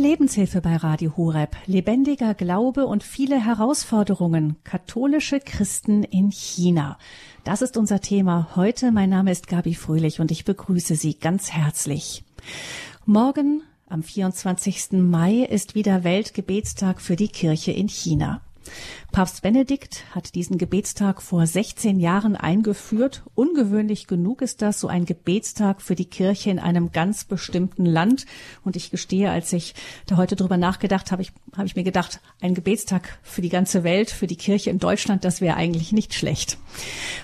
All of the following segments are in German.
Lebenshilfe bei Radio Horeb. Lebendiger Glaube und viele Herausforderungen. Katholische Christen in China. Das ist unser Thema heute. Mein Name ist Gabi Fröhlich und ich begrüße Sie ganz herzlich. Morgen, am 24. Mai, ist wieder Weltgebetstag für die Kirche in China. Papst Benedikt hat diesen Gebetstag vor 16 Jahren eingeführt. Ungewöhnlich genug ist das, so ein Gebetstag für die Kirche in einem ganz bestimmten Land. Und ich gestehe, als ich da heute drüber nachgedacht habe, ich, habe ich mir gedacht, ein Gebetstag für die ganze Welt, für die Kirche in Deutschland, das wäre eigentlich nicht schlecht.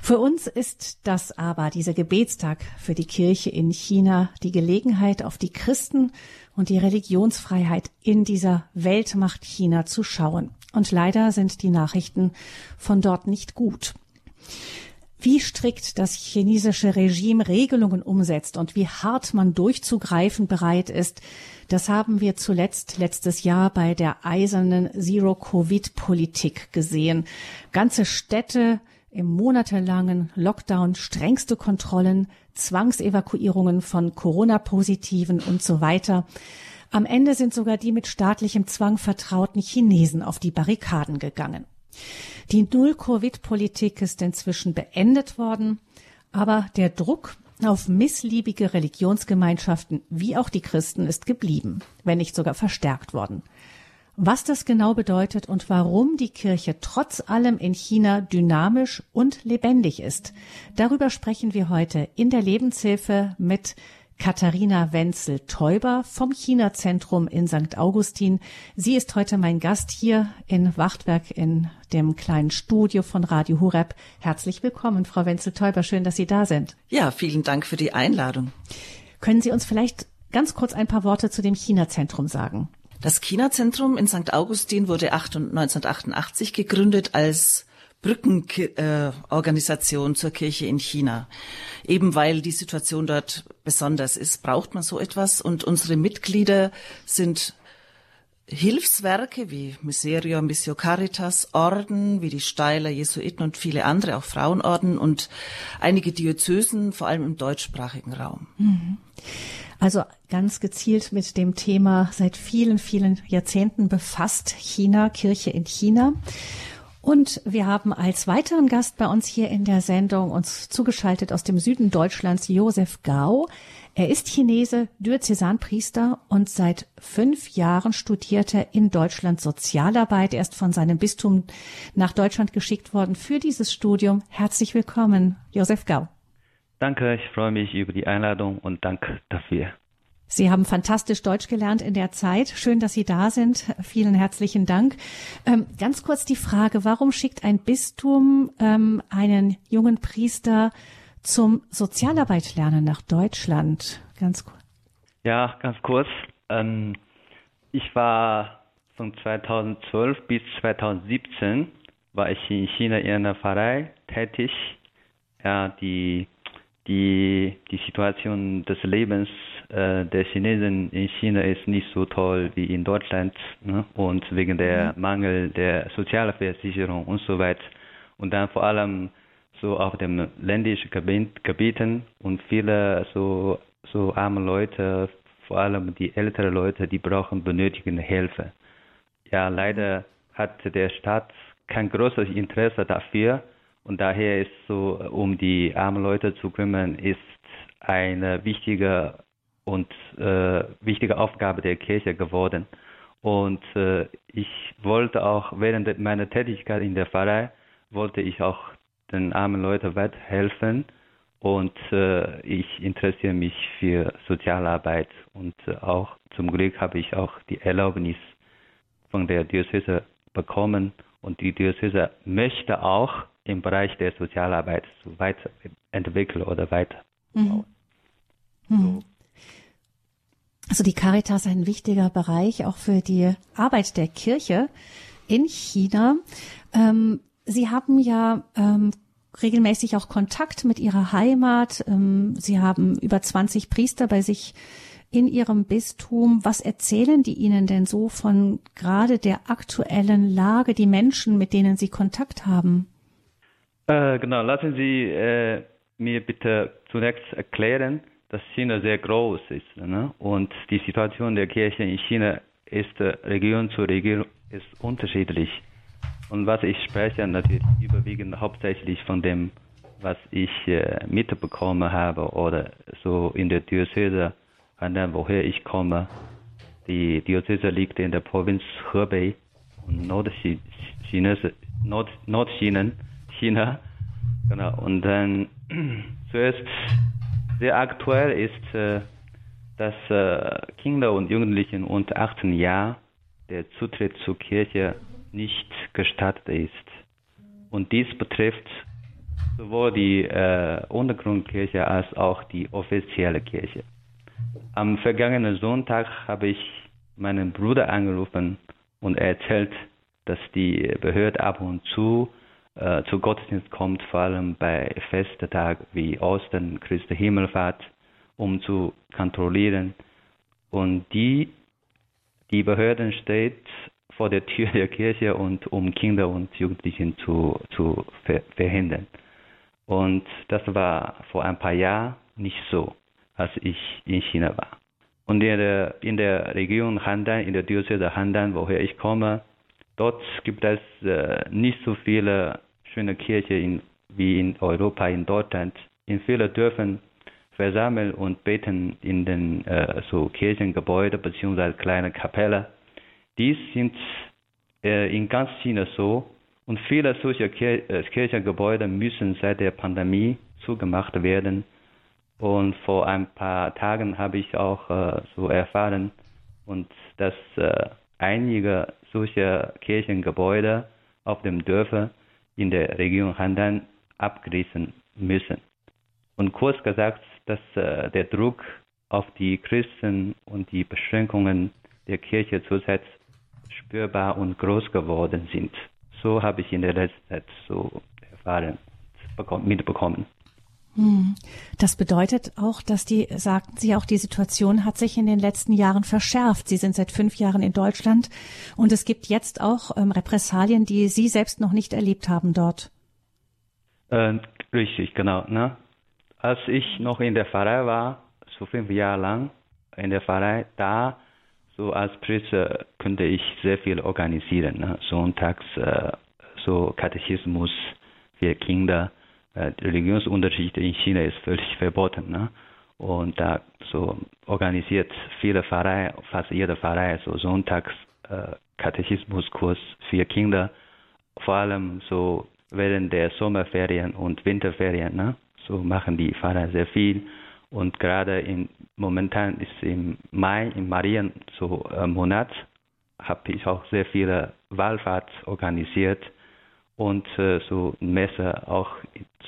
Für uns ist das aber, dieser Gebetstag für die Kirche in China, die Gelegenheit, auf die Christen und die Religionsfreiheit in dieser Weltmacht China zu schauen. Und leider sind die Nachrichten von dort nicht gut. Wie strikt das chinesische Regime Regelungen umsetzt und wie hart man durchzugreifen bereit ist, das haben wir zuletzt letztes Jahr bei der eisernen Zero-Covid-Politik gesehen. Ganze Städte im monatelangen Lockdown, strengste Kontrollen, Zwangsevakuierungen von Corona-Positiven und so weiter. Am Ende sind sogar die mit staatlichem Zwang vertrauten Chinesen auf die Barrikaden gegangen. Die Null-Covid-Politik ist inzwischen beendet worden, aber der Druck auf missliebige Religionsgemeinschaften wie auch die Christen ist geblieben, wenn nicht sogar verstärkt worden. Was das genau bedeutet und warum die Kirche trotz allem in China dynamisch und lebendig ist, darüber sprechen wir heute in der Lebenshilfe mit Katharina Wenzel-Teuber vom China-Zentrum in St. Augustin. Sie ist heute mein Gast hier in Wachtwerk in dem kleinen Studio von Radio Hureb. Herzlich willkommen, Frau Wenzel-Teuber. Schön, dass Sie da sind. Ja, vielen Dank für die Einladung. Können Sie uns vielleicht ganz kurz ein paar Worte zu dem China-Zentrum sagen? Das China-Zentrum in St. Augustin wurde 1988 gegründet als Brückenorganisation äh, zur Kirche in China. Eben weil die Situation dort besonders ist, braucht man so etwas. Und unsere Mitglieder sind Hilfswerke wie Miseria, Missio Caritas, Orden wie die Steiler Jesuiten und viele andere, auch Frauenorden und einige Diözesen, vor allem im deutschsprachigen Raum. Mhm. Also ganz gezielt mit dem Thema seit vielen, vielen Jahrzehnten befasst, China, Kirche in China. Und wir haben als weiteren Gast bei uns hier in der Sendung uns zugeschaltet aus dem Süden Deutschlands Josef Gau. Er ist Chinese, Diözesanpriester und seit fünf Jahren studiert er in Deutschland Sozialarbeit. Er ist von seinem Bistum nach Deutschland geschickt worden für dieses Studium. Herzlich willkommen, Josef Gau. Danke, ich freue mich über die Einladung und danke dafür. Sie haben fantastisch Deutsch gelernt in der Zeit. Schön, dass Sie da sind. Vielen herzlichen Dank. Ähm, ganz kurz die Frage, warum schickt ein Bistum ähm, einen jungen Priester zum Sozialarbeit lernen nach Deutschland? Ganz kurz. Ja, ganz kurz. Ähm, ich war von 2012 bis 2017 war ich in China in einer Pfarrei tätig. Ja, die die, die Situation des Lebens der Chinesen in China ist nicht so toll wie in Deutschland ne? und wegen der mhm. Mangel der Sozialversicherung und so weiter. Und dann vor allem so auf dem ländlichen Gebiet, Gebieten und viele so, so arme Leute, vor allem die älteren Leute, die brauchen, benötigen Hilfe. Ja, leider hat der Staat kein großes Interesse dafür und daher ist so, um die armen Leute zu kümmern, ist eine wichtige und äh, wichtige Aufgabe der Kirche geworden. Und äh, ich wollte auch während meiner Tätigkeit in der Pfarrei, wollte ich auch den armen Leuten weiterhelfen. Und äh, ich interessiere mich für Sozialarbeit und äh, auch zum Glück habe ich auch die Erlaubnis von der Diözese bekommen und die Diözese möchte auch im Bereich der Sozialarbeit so weiterentwickeln oder weiter. Mhm. Mhm. Also die Caritas ist ein wichtiger Bereich auch für die Arbeit der Kirche in China. Ähm, Sie haben ja ähm, regelmäßig auch Kontakt mit Ihrer Heimat. Ähm, Sie haben über 20 Priester bei sich in Ihrem Bistum. Was erzählen die Ihnen denn so von gerade der aktuellen Lage, die Menschen, mit denen Sie Kontakt haben? Äh, genau, lassen Sie äh, mir bitte zunächst erklären, dass China sehr groß ist ne? und die Situation der Kirche in China ist äh, Region zu Region ist unterschiedlich. Und was ich spreche, natürlich überwiegend hauptsächlich von dem, was ich äh, mitbekommen habe oder so in der Diözese, woher ich komme. Die Diözese liegt in der Provinz Hebei und Nordchina, Nord, Nordchina, China. Genau. Und dann zuerst sehr aktuell ist, äh, dass äh, Kinder und Jugendlichen unter 18 Jahren der Zutritt zur Kirche nicht gestattet ist. Und dies betrifft sowohl die äh, Untergrundkirche als auch die offizielle Kirche. Am vergangenen Sonntag habe ich meinen Bruder angerufen und erzählt, dass die Behörde ab und zu äh, zu Gottesdienst kommt, vor allem bei Festtagen wie Ostern, Christi Himmelfahrt, um zu kontrollieren. Und die, die Behörden steht vor der Tür der Kirche und um Kinder und Jugendlichen zu, zu ver verhindern. Und das war vor ein paar Jahren nicht so, als ich in China war. Und in der, in der Region Handan, in der Diözese Handan, woher ich komme, dort gibt es äh, nicht so viele schöne Kirche in, wie in Europa, in Deutschland. In vielen Dörfern versammeln und beten in den äh, so Kirchengebäude bzw. kleine Kapelle. Dies sind äh, in ganz China so und viele solcher Kir äh, Kirchengebäude müssen seit der Pandemie zugemacht werden. Und vor ein paar Tagen habe ich auch äh, so erfahren und dass äh, einige solcher Kirchengebäude auf dem Dörfer in der Region Handan abgerissen müssen. Und kurz gesagt, dass äh, der Druck auf die Christen und die Beschränkungen der Kirche zusätzlich spürbar und groß geworden sind. So habe ich in der letzten Zeit so erfahren, mitbekommen. Hm. Das bedeutet auch, dass die, sagten Sie auch, die Situation hat sich in den letzten Jahren verschärft. Sie sind seit fünf Jahren in Deutschland und es gibt jetzt auch ähm, Repressalien, die Sie selbst noch nicht erlebt haben dort. Äh, richtig, genau. Ne? Als ich noch in der Pfarrei war, so fünf Jahre lang in der Pfarrei, da so als Priester könnte ich sehr viel organisieren. Ne? Sonntags äh, so Katechismus für Kinder. Äh, Religionsunterschied in China ist völlig verboten. Ne? Und da so organisiert viele Pfarrei, fast jede Pfarrei so Sonntags äh, für Kinder, vor allem so während der Sommerferien und Winterferien. Ne? So machen die Pfarrer sehr viel. Und gerade in, momentan ist im Mai, im Marien so äh, Monat, habe ich auch sehr viele Wallfahrt organisiert und äh, so Messe auch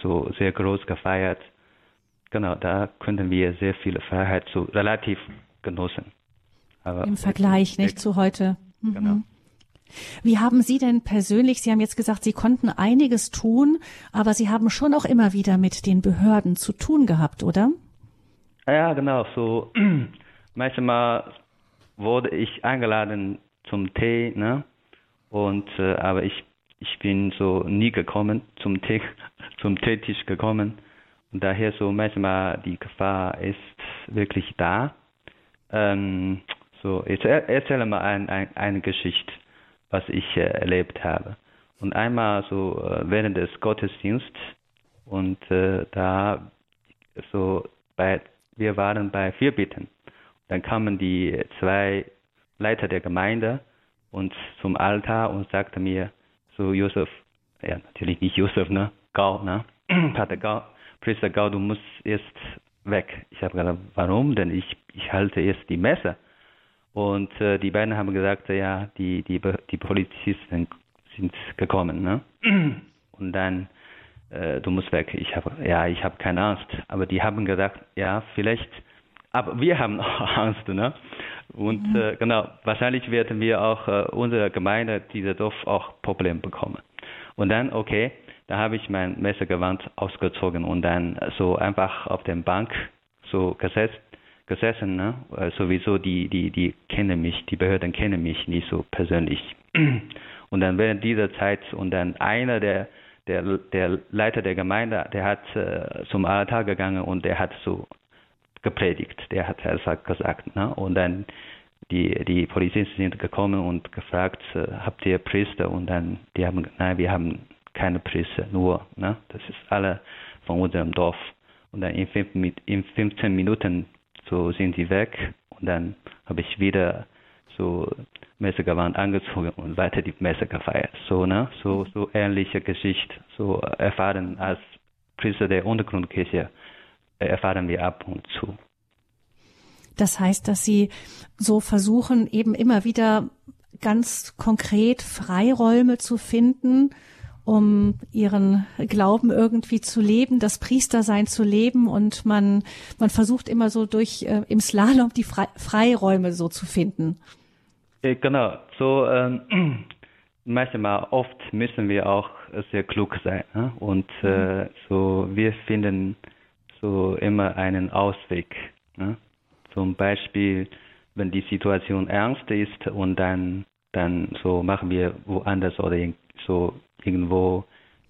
so sehr groß gefeiert. Genau, da könnten wir sehr viel Freiheit so relativ genossen. Aber Im Vergleich, nicht zu heute. Mhm. Genau. Wie haben Sie denn persönlich, Sie haben jetzt gesagt, Sie konnten einiges tun, aber Sie haben schon auch immer wieder mit den Behörden zu tun gehabt, oder? Ja, genau. So manchmal wurde ich eingeladen zum Tee, ne? Und äh, aber ich ich bin so nie gekommen zum Tee zum Teetisch gekommen und daher so manchmal die Gefahr ist wirklich da. Ähm, so ich erzähle mal ein, ein, eine Geschichte, was ich äh, erlebt habe. Und einmal so äh, während des Gottesdienstes und äh, da so bei wir waren bei Vierbitten. Dann kamen die zwei Leiter der Gemeinde und zum Altar und sagte mir, so Josef, ja natürlich nicht Josef, ne, Gau, ne, Pater Gau, Priester Gau, du musst jetzt weg. Ich habe gesagt, warum? Denn ich, ich halte jetzt die Messe. Und äh, die beiden haben gesagt, ja, die, die, die Polizisten sind gekommen, ne? Und dann äh, du musst weg. Ich habe, ja, ich habe keine Angst. Aber die haben gesagt, ja, vielleicht, aber wir haben auch Angst, ne? Und mhm. äh, genau, wahrscheinlich werden wir auch äh, unsere Gemeinde, dieser Dorf auch Probleme bekommen. Und dann, okay, da habe ich mein Messergewand ausgezogen und dann so einfach auf der Bank so gesetzt, gesessen, ne? Äh, sowieso die, die, die kennen mich, die Behörden kennen mich nicht so persönlich. Und dann während dieser Zeit und dann einer der der, der Leiter der Gemeinde, der hat äh, zum Altar gegangen und der hat so gepredigt. Der hat einfach gesagt. Ne? Und dann die, die Polizisten sind gekommen und gefragt, äh, habt ihr Priester? Und dann, die haben, nein, wir haben keine Priester, nur, ne? Das ist alle von unserem Dorf. Und dann in, fünf, in 15 Minuten so sind die weg und dann habe ich wieder so Messegewand angezogen und weiter die Messe gefeiert. So, ne? So, so ähnliche Geschichte, so erfahren als Priester der Untergrundkirche erfahren wir ab und zu. Das heißt, dass Sie so versuchen, eben immer wieder ganz konkret Freiräume zu finden, um ihren Glauben irgendwie zu leben, das Priestersein zu leben und man, man versucht immer so durch äh, im Slalom die Fre Freiräume so zu finden. Äh, genau, so ähm, manchmal oft müssen wir auch sehr klug sein ne? und äh, mhm. so wir finden so immer einen Ausweg. Ne? Zum Beispiel, wenn die Situation ernst ist und dann dann so machen wir woanders oder so irgendwo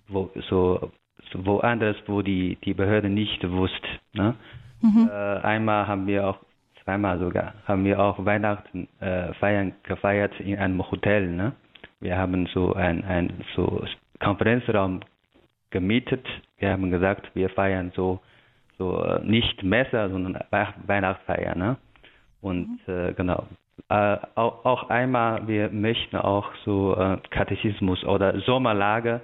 wo so, woanders, wo die die Behörde nicht wusste. Ne? Mhm. Äh, einmal haben wir auch zweimal sogar haben wir auch Weihnachten äh, feiern gefeiert in einem Hotel. Ne? Wir haben so ein ein so Konferenzraum gemietet. Wir haben gesagt, wir feiern so so äh, nicht Messe, sondern Weihnachtsfeier. Ne? Und mhm. äh, genau. Äh, auch, auch, einmal, wir möchten auch so äh, Katechismus oder Sommerlager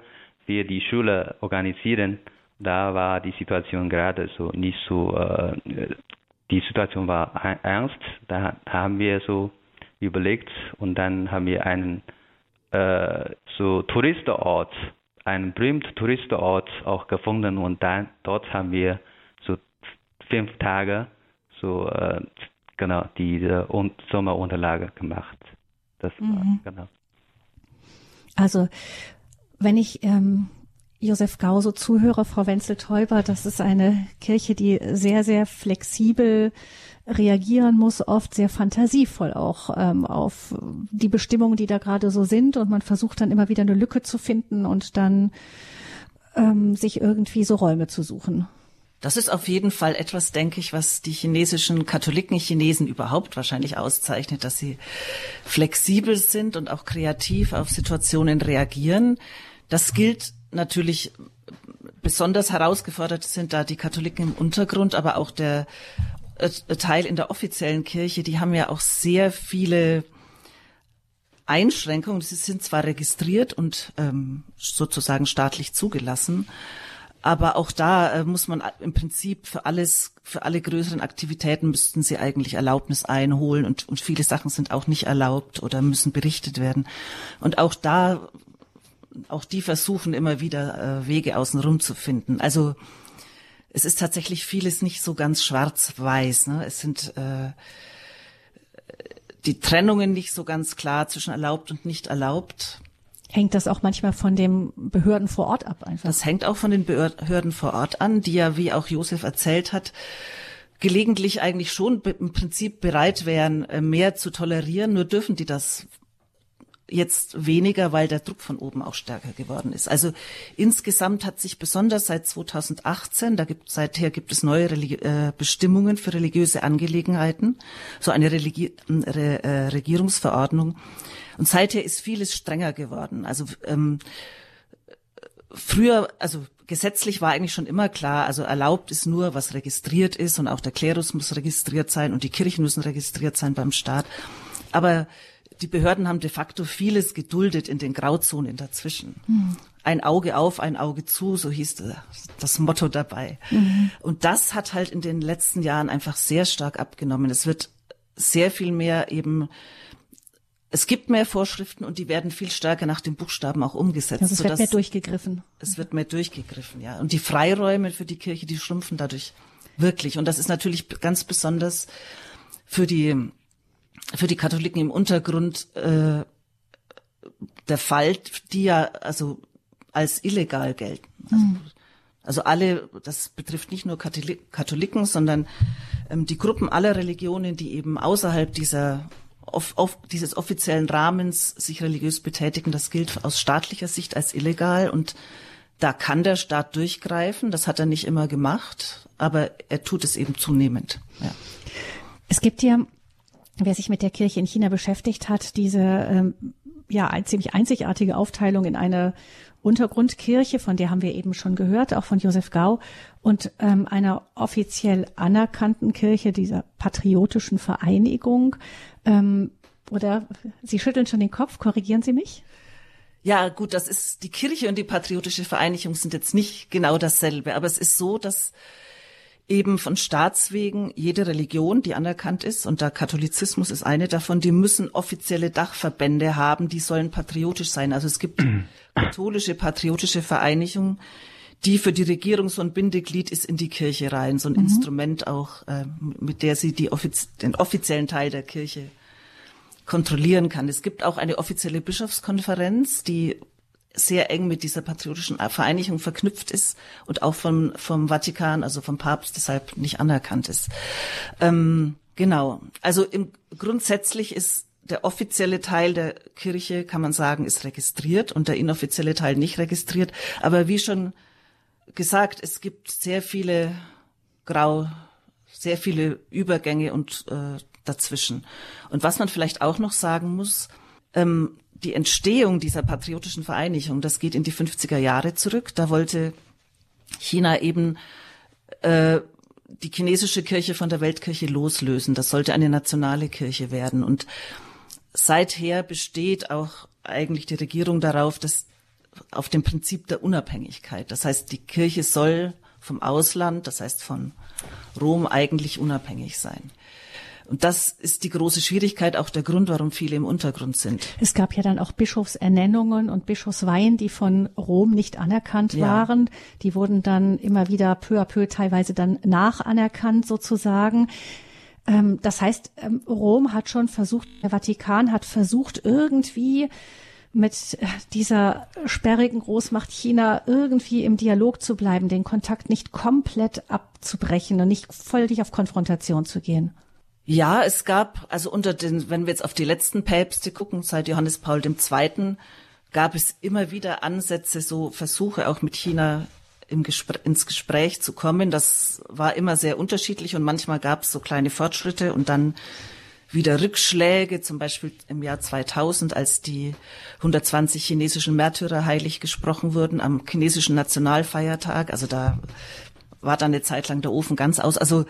für die Schule organisieren. Da war die Situation gerade so nicht so, äh, die Situation war ernst. Da haben wir so überlegt und dann haben wir einen äh, so Touristenort, einen berühmten Touristenort auch gefunden und dann dort haben wir fünf Tage so äh, genau diese Sommerunterlage gemacht. Das mhm. war, genau. Also wenn ich ähm, Josef Gau so zuhöre, Frau Wenzel-Teuber, das ist eine Kirche, die sehr, sehr flexibel reagieren muss, oft sehr fantasievoll auch ähm, auf die Bestimmungen, die da gerade so sind. Und man versucht dann immer wieder eine Lücke zu finden und dann ähm, sich irgendwie so Räume zu suchen. Das ist auf jeden Fall etwas, denke ich, was die chinesischen Katholiken, Chinesen überhaupt wahrscheinlich auszeichnet, dass sie flexibel sind und auch kreativ auf Situationen reagieren. Das gilt natürlich besonders herausgefordert sind da die Katholiken im Untergrund, aber auch der äh, Teil in der offiziellen Kirche, die haben ja auch sehr viele Einschränkungen. Sie sind zwar registriert und ähm, sozusagen staatlich zugelassen, aber auch da äh, muss man im Prinzip für alles, für alle größeren Aktivitäten müssten sie eigentlich Erlaubnis einholen und, und viele Sachen sind auch nicht erlaubt oder müssen berichtet werden. Und auch da, auch die versuchen immer wieder äh, Wege außenrum zu finden. Also es ist tatsächlich vieles nicht so ganz schwarz-weiß. Ne? Es sind äh, die Trennungen nicht so ganz klar zwischen erlaubt und nicht erlaubt. Hängt das auch manchmal von den Behörden vor Ort ab einfach? Das hängt auch von den Behörden vor Ort an, die ja, wie auch Josef erzählt hat, gelegentlich eigentlich schon im Prinzip bereit wären, äh, mehr zu tolerieren, nur dürfen die das jetzt weniger, weil der Druck von oben auch stärker geworden ist. Also insgesamt hat sich besonders seit 2018, da gibt seither gibt es neue Religi äh, Bestimmungen für religiöse Angelegenheiten, so eine Religi Re äh, Regierungsverordnung. Und seither ist vieles strenger geworden. Also ähm, früher, also gesetzlich war eigentlich schon immer klar, also erlaubt ist nur, was registriert ist und auch der Klerus muss registriert sein und die Kirchen müssen registriert sein beim Staat. Aber die Behörden haben de facto vieles geduldet in den Grauzonen dazwischen. Mhm. Ein Auge auf, ein Auge zu, so hieß das Motto dabei. Mhm. Und das hat halt in den letzten Jahren einfach sehr stark abgenommen. Es wird sehr viel mehr eben es gibt mehr Vorschriften und die werden viel stärker nach den Buchstaben auch umgesetzt. Also es wird mehr durchgegriffen. Es wird mehr durchgegriffen, ja. Und die Freiräume für die Kirche, die schrumpfen dadurch wirklich. Und das ist natürlich ganz besonders für die für die Katholiken im Untergrund äh, der Fall, die ja also als illegal gelten. Also, mhm. also alle, das betrifft nicht nur Katholiken, sondern ähm, die Gruppen aller Religionen, die eben außerhalb dieser auf, auf dieses offiziellen Rahmens sich religiös betätigen, das gilt aus staatlicher Sicht als illegal und da kann der Staat durchgreifen. Das hat er nicht immer gemacht, aber er tut es eben zunehmend. Ja. Es gibt ja wer sich mit der Kirche in China beschäftigt hat, diese ähm, ja ziemlich einzigartige Aufteilung in eine Untergrundkirche, von der haben wir eben schon gehört, auch von Josef Gau, und ähm, einer offiziell anerkannten Kirche, dieser patriotischen Vereinigung. Ähm, oder Sie schütteln schon den Kopf, korrigieren Sie mich? Ja, gut, das ist die Kirche und die patriotische Vereinigung sind jetzt nicht genau dasselbe, aber es ist so, dass eben von Staatswegen jede Religion, die anerkannt ist, und der Katholizismus ist eine davon, die müssen offizielle Dachverbände haben, die sollen patriotisch sein. Also es gibt katholische, patriotische Vereinigungen, die für die Regierung so ein Bindeglied ist in die Kirche rein, so ein mhm. Instrument auch, äh, mit der sie die offiz den offiziellen Teil der Kirche kontrollieren kann. Es gibt auch eine offizielle Bischofskonferenz, die sehr eng mit dieser patriotischen Vereinigung verknüpft ist und auch vom, vom Vatikan, also vom Papst, deshalb nicht anerkannt ist. Ähm, genau. Also im, grundsätzlich ist der offizielle Teil der Kirche, kann man sagen, ist registriert und der inoffizielle Teil nicht registriert. Aber wie schon gesagt, es gibt sehr viele Grau, sehr viele Übergänge und äh, dazwischen. Und was man vielleicht auch noch sagen muss, ähm, die Entstehung dieser patriotischen Vereinigung, das geht in die 50er Jahre zurück. Da wollte China eben äh, die chinesische Kirche von der Weltkirche loslösen. Das sollte eine nationale Kirche werden. Und seither besteht auch eigentlich die Regierung darauf, dass auf dem Prinzip der Unabhängigkeit. Das heißt, die Kirche soll vom Ausland, das heißt von Rom eigentlich unabhängig sein. Und das ist die große Schwierigkeit, auch der Grund, warum viele im Untergrund sind. Es gab ja dann auch Bischofsernennungen und Bischofsweihen, die von Rom nicht anerkannt ja. waren. Die wurden dann immer wieder peu à peu teilweise dann nachanerkannt sozusagen. Ähm, das heißt, ähm, Rom hat schon versucht, der Vatikan hat versucht, irgendwie mit dieser sperrigen Großmacht China irgendwie im Dialog zu bleiben, den Kontakt nicht komplett abzubrechen und nicht völlig auf Konfrontation zu gehen. Ja, es gab, also unter den, wenn wir jetzt auf die letzten Päpste gucken, seit Johannes Paul II., gab es immer wieder Ansätze, so Versuche auch mit China Gespr ins Gespräch zu kommen. Das war immer sehr unterschiedlich und manchmal gab es so kleine Fortschritte und dann wieder Rückschläge, zum Beispiel im Jahr 2000, als die 120 chinesischen Märtyrer heilig gesprochen wurden am chinesischen Nationalfeiertag. Also da war dann eine Zeit lang der Ofen ganz aus. Also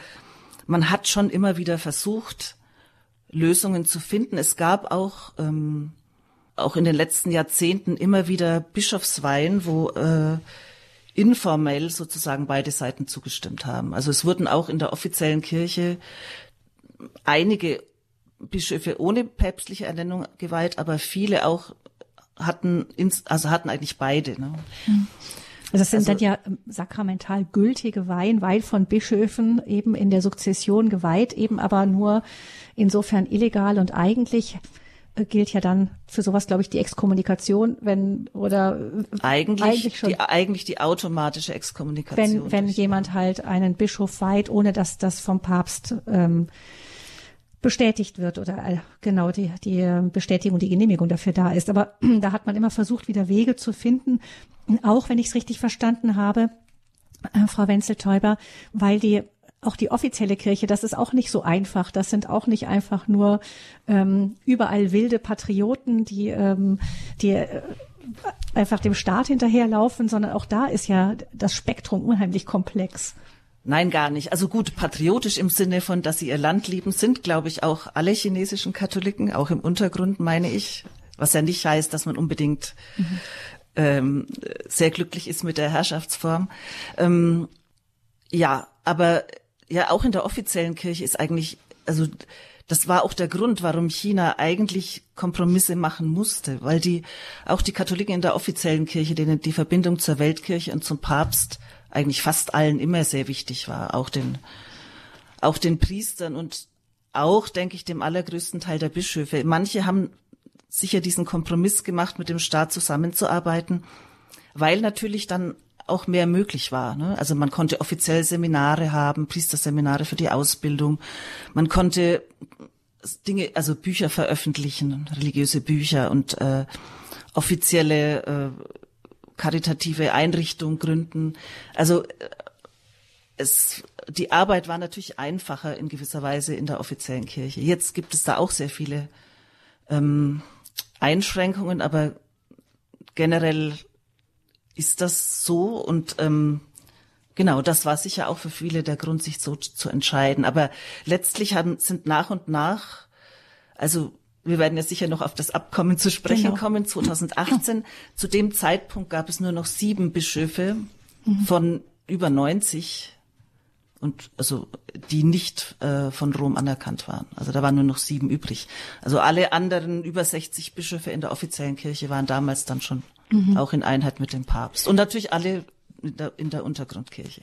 man hat schon immer wieder versucht, Lösungen zu finden. Es gab auch ähm, auch in den letzten Jahrzehnten immer wieder Bischofsweihen, wo äh, informell sozusagen beide Seiten zugestimmt haben. Also es wurden auch in der offiziellen Kirche einige Bischöfe ohne päpstliche Ernennung geweiht, aber viele auch hatten ins, also hatten eigentlich beide. Ne? Mhm. Also das sind also, dann ja ähm, sakramental gültige Weihen, Weihen von Bischöfen eben in der Sukzession geweiht, eben aber nur insofern illegal und eigentlich äh, gilt ja dann für sowas, glaube ich, die Exkommunikation, wenn oder äh, eigentlich, eigentlich schon, die, eigentlich die automatische Exkommunikation. Wenn, wenn jemand halt einen Bischof weiht, ohne dass das vom Papst ähm, bestätigt wird oder äh, genau die, die Bestätigung, die Genehmigung dafür da ist. Aber da hat man immer versucht, wieder Wege zu finden, auch wenn ich es richtig verstanden habe, äh, Frau Wenzel-Täuber, weil die auch die offizielle Kirche, das ist auch nicht so einfach. Das sind auch nicht einfach nur ähm, überall wilde Patrioten, die, ähm, die äh, einfach dem Staat hinterherlaufen, sondern auch da ist ja das Spektrum unheimlich komplex. Nein, gar nicht. Also gut, patriotisch im Sinne von, dass sie ihr Land lieben, sind, glaube ich, auch alle chinesischen Katholiken, auch im Untergrund, meine ich. Was ja nicht heißt, dass man unbedingt mhm. ähm, sehr glücklich ist mit der Herrschaftsform. Ähm, ja, aber ja, auch in der offiziellen Kirche ist eigentlich, also das war auch der Grund, warum China eigentlich Kompromisse machen musste, weil die auch die Katholiken in der offiziellen Kirche, denen die Verbindung zur Weltkirche und zum Papst eigentlich fast allen immer sehr wichtig war, auch den, auch den Priestern und auch, denke ich, dem allergrößten Teil der Bischöfe. Manche haben sicher diesen Kompromiss gemacht, mit dem Staat zusammenzuarbeiten, weil natürlich dann auch mehr möglich war. Ne? Also man konnte offiziell Seminare haben, Priesterseminare für die Ausbildung. Man konnte Dinge, also Bücher veröffentlichen, religiöse Bücher und äh, offizielle äh, karitative Einrichtung gründen. Also äh, es die Arbeit war natürlich einfacher in gewisser Weise in der offiziellen Kirche. Jetzt gibt es da auch sehr viele ähm, Einschränkungen, aber generell ist das so und ähm, genau, das war sicher auch für viele der Grund, sich so zu entscheiden. Aber letztlich haben, sind nach und nach, also wir werden ja sicher noch auf das Abkommen zu sprechen genau. kommen, 2018. Zu dem Zeitpunkt gab es nur noch sieben Bischöfe mhm. von über 90 und also die nicht äh, von Rom anerkannt waren. Also da waren nur noch sieben übrig. Also alle anderen über 60 Bischöfe in der offiziellen Kirche waren damals dann schon mhm. auch in Einheit mit dem Papst. Und natürlich alle in der, in der Untergrundkirche.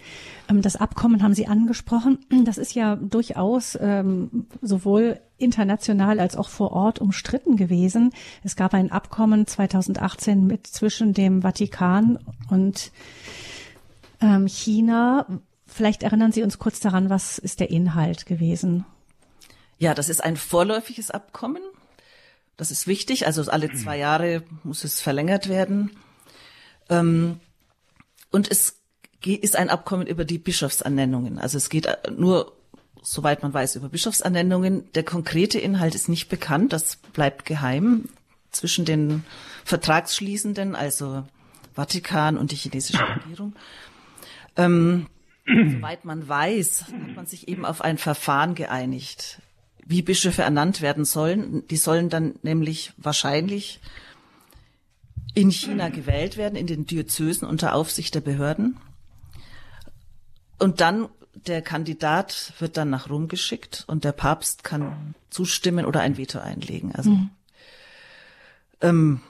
Ähm, das Abkommen haben Sie angesprochen. Das ist ja durchaus ähm, sowohl international als auch vor Ort umstritten gewesen. Es gab ein Abkommen 2018 mit zwischen dem Vatikan und ähm, China. Vielleicht erinnern Sie uns kurz daran, was ist der Inhalt gewesen? Ja, das ist ein vorläufiges Abkommen. Das ist wichtig. Also alle zwei Jahre muss es verlängert werden. Ähm, und es ist ein Abkommen über die Bischofsannennungen. Also es geht nur, soweit man weiß, über Bischofsannennungen. Der konkrete Inhalt ist nicht bekannt. Das bleibt geheim zwischen den Vertragsschließenden, also Vatikan und die chinesische Regierung. Ähm, soweit man weiß, hat man sich eben auf ein Verfahren geeinigt, wie Bischöfe ernannt werden sollen. Die sollen dann nämlich wahrscheinlich in China gewählt werden, in den Diözesen unter Aufsicht der Behörden. Und dann der Kandidat wird dann nach Rom geschickt und der Papst kann zustimmen oder ein Veto einlegen. Also mhm. ähm,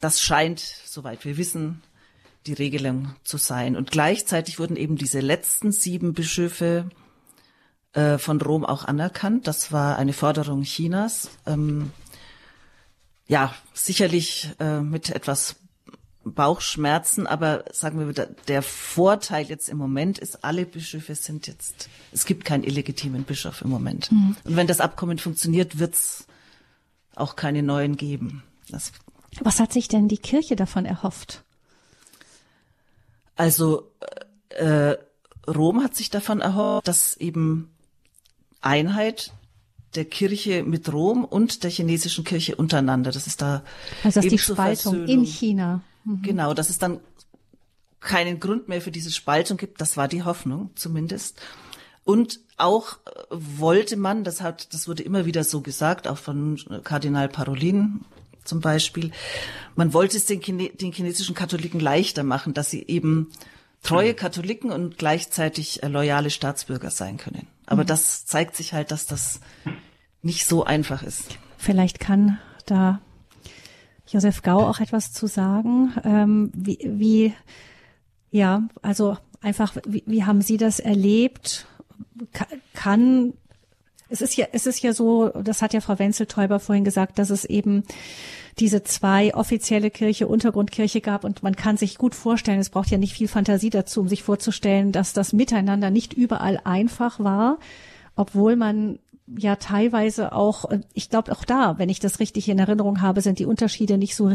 das scheint, soweit wir wissen, die Regelung zu sein. Und gleichzeitig wurden eben diese letzten sieben Bischöfe äh, von Rom auch anerkannt. Das war eine Forderung Chinas. Ähm, ja, sicherlich äh, mit etwas Bauchschmerzen, aber sagen wir, wieder, der Vorteil jetzt im Moment ist, alle Bischöfe sind jetzt, es gibt keinen illegitimen Bischof im Moment. Mhm. Und wenn das Abkommen funktioniert, wird's auch keine neuen geben. Das Was hat sich denn die Kirche davon erhofft? Also äh, Rom hat sich davon erhofft, dass eben Einheit der Kirche mit Rom und der chinesischen Kirche untereinander. Das ist da also das die Spaltung in China. Mhm. Genau, dass es dann keinen Grund mehr für diese Spaltung gibt. Das war die Hoffnung zumindest. Und auch äh, wollte man, das hat, das wurde immer wieder so gesagt, auch von Kardinal Parolin zum Beispiel, man wollte es den, Chine den chinesischen Katholiken leichter machen, dass sie eben treue Katholiken und gleichzeitig äh, loyale Staatsbürger sein können. Aber mhm. das zeigt sich halt, dass das nicht so einfach ist. Vielleicht kann da Josef Gau auch etwas zu sagen. Ähm, wie, wie, ja, also einfach, wie, wie haben Sie das erlebt? Kann, es ist ja, es ist ja so, das hat ja Frau Wenzel-Täuber vorhin gesagt, dass es eben diese zwei offizielle Kirche, Untergrundkirche gab und man kann sich gut vorstellen, es braucht ja nicht viel Fantasie dazu, um sich vorzustellen, dass das Miteinander nicht überall einfach war, obwohl man ja teilweise auch, äh, ich glaube auch da, wenn ich das richtig in Erinnerung habe, sind die Unterschiede nicht so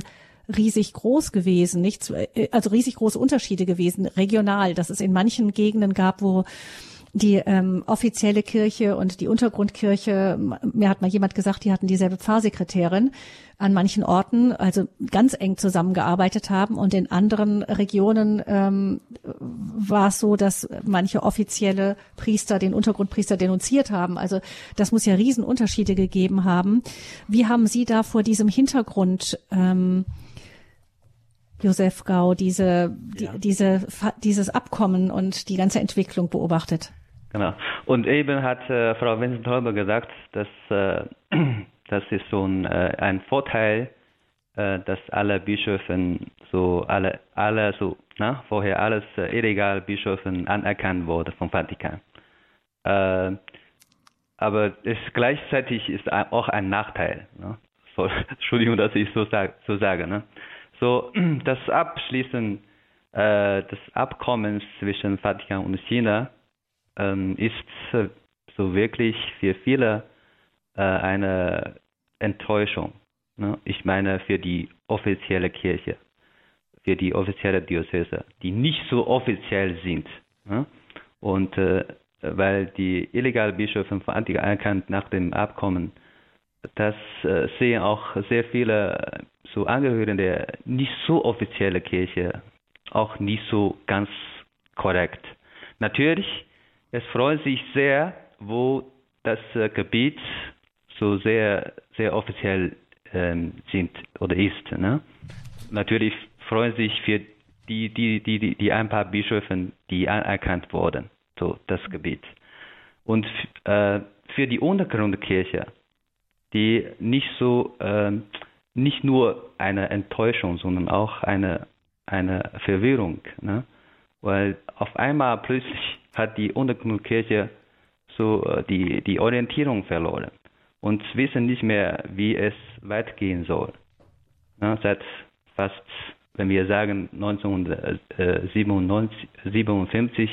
riesig groß gewesen, nicht äh, also riesig große Unterschiede gewesen, regional, dass es in manchen Gegenden gab, wo die ähm, offizielle Kirche und die Untergrundkirche, mir hat mal jemand gesagt, die hatten dieselbe Pfarrsekretärin an manchen Orten, also ganz eng zusammengearbeitet haben und in anderen Regionen ähm, war es so, dass manche offizielle Priester den Untergrundpriester denunziert haben. Also das muss ja Riesenunterschiede gegeben haben. Wie haben Sie da vor diesem Hintergrund ähm, Josef Gau diese, die, ja. diese, dieses Abkommen und die ganze Entwicklung beobachtet? Genau. Und eben hat äh, Frau Vincent-Holber gesagt, dass äh, das ist so ein, äh, ein Vorteil, äh, dass alle Bischöfe so alle alle so na, vorher alles äh, illegal Bischöfen anerkannt wurde vom Vatikan. Äh, aber es gleichzeitig ist auch ein Nachteil. Ne? So, Entschuldigung, dass ich so, sag, so sage. Ne? So das Abschließen äh, des Abkommens zwischen Vatikan und China ähm, ist äh, so wirklich für viele äh, eine Enttäuschung. Ne? Ich meine für die offizielle Kirche, für die offizielle Diözese, die nicht so offiziell sind. Ne? Und äh, weil die illegalen Bischöfe Antigua anerkannt nach dem Abkommen, das äh, sehen auch sehr viele so Angehörige der nicht so offizielle Kirche auch nicht so ganz korrekt. Natürlich, es freut sich sehr, wo das äh, Gebiet so sehr, sehr offiziell ähm, sind oder ist. Ne? Natürlich freuen sich für die, die, die, die, die ein paar Bischöfe, die anerkannt wurden, so das Gebiet. Und äh, für die Untergrundkirche, die nicht so, äh, nicht nur eine Enttäuschung, sondern auch eine, eine Verwirrung, ne? weil auf einmal plötzlich hat die Untergrundkirche so äh, die, die Orientierung verloren und wissen nicht mehr, wie es weitergehen soll. Ja, seit fast, wenn wir sagen, 1957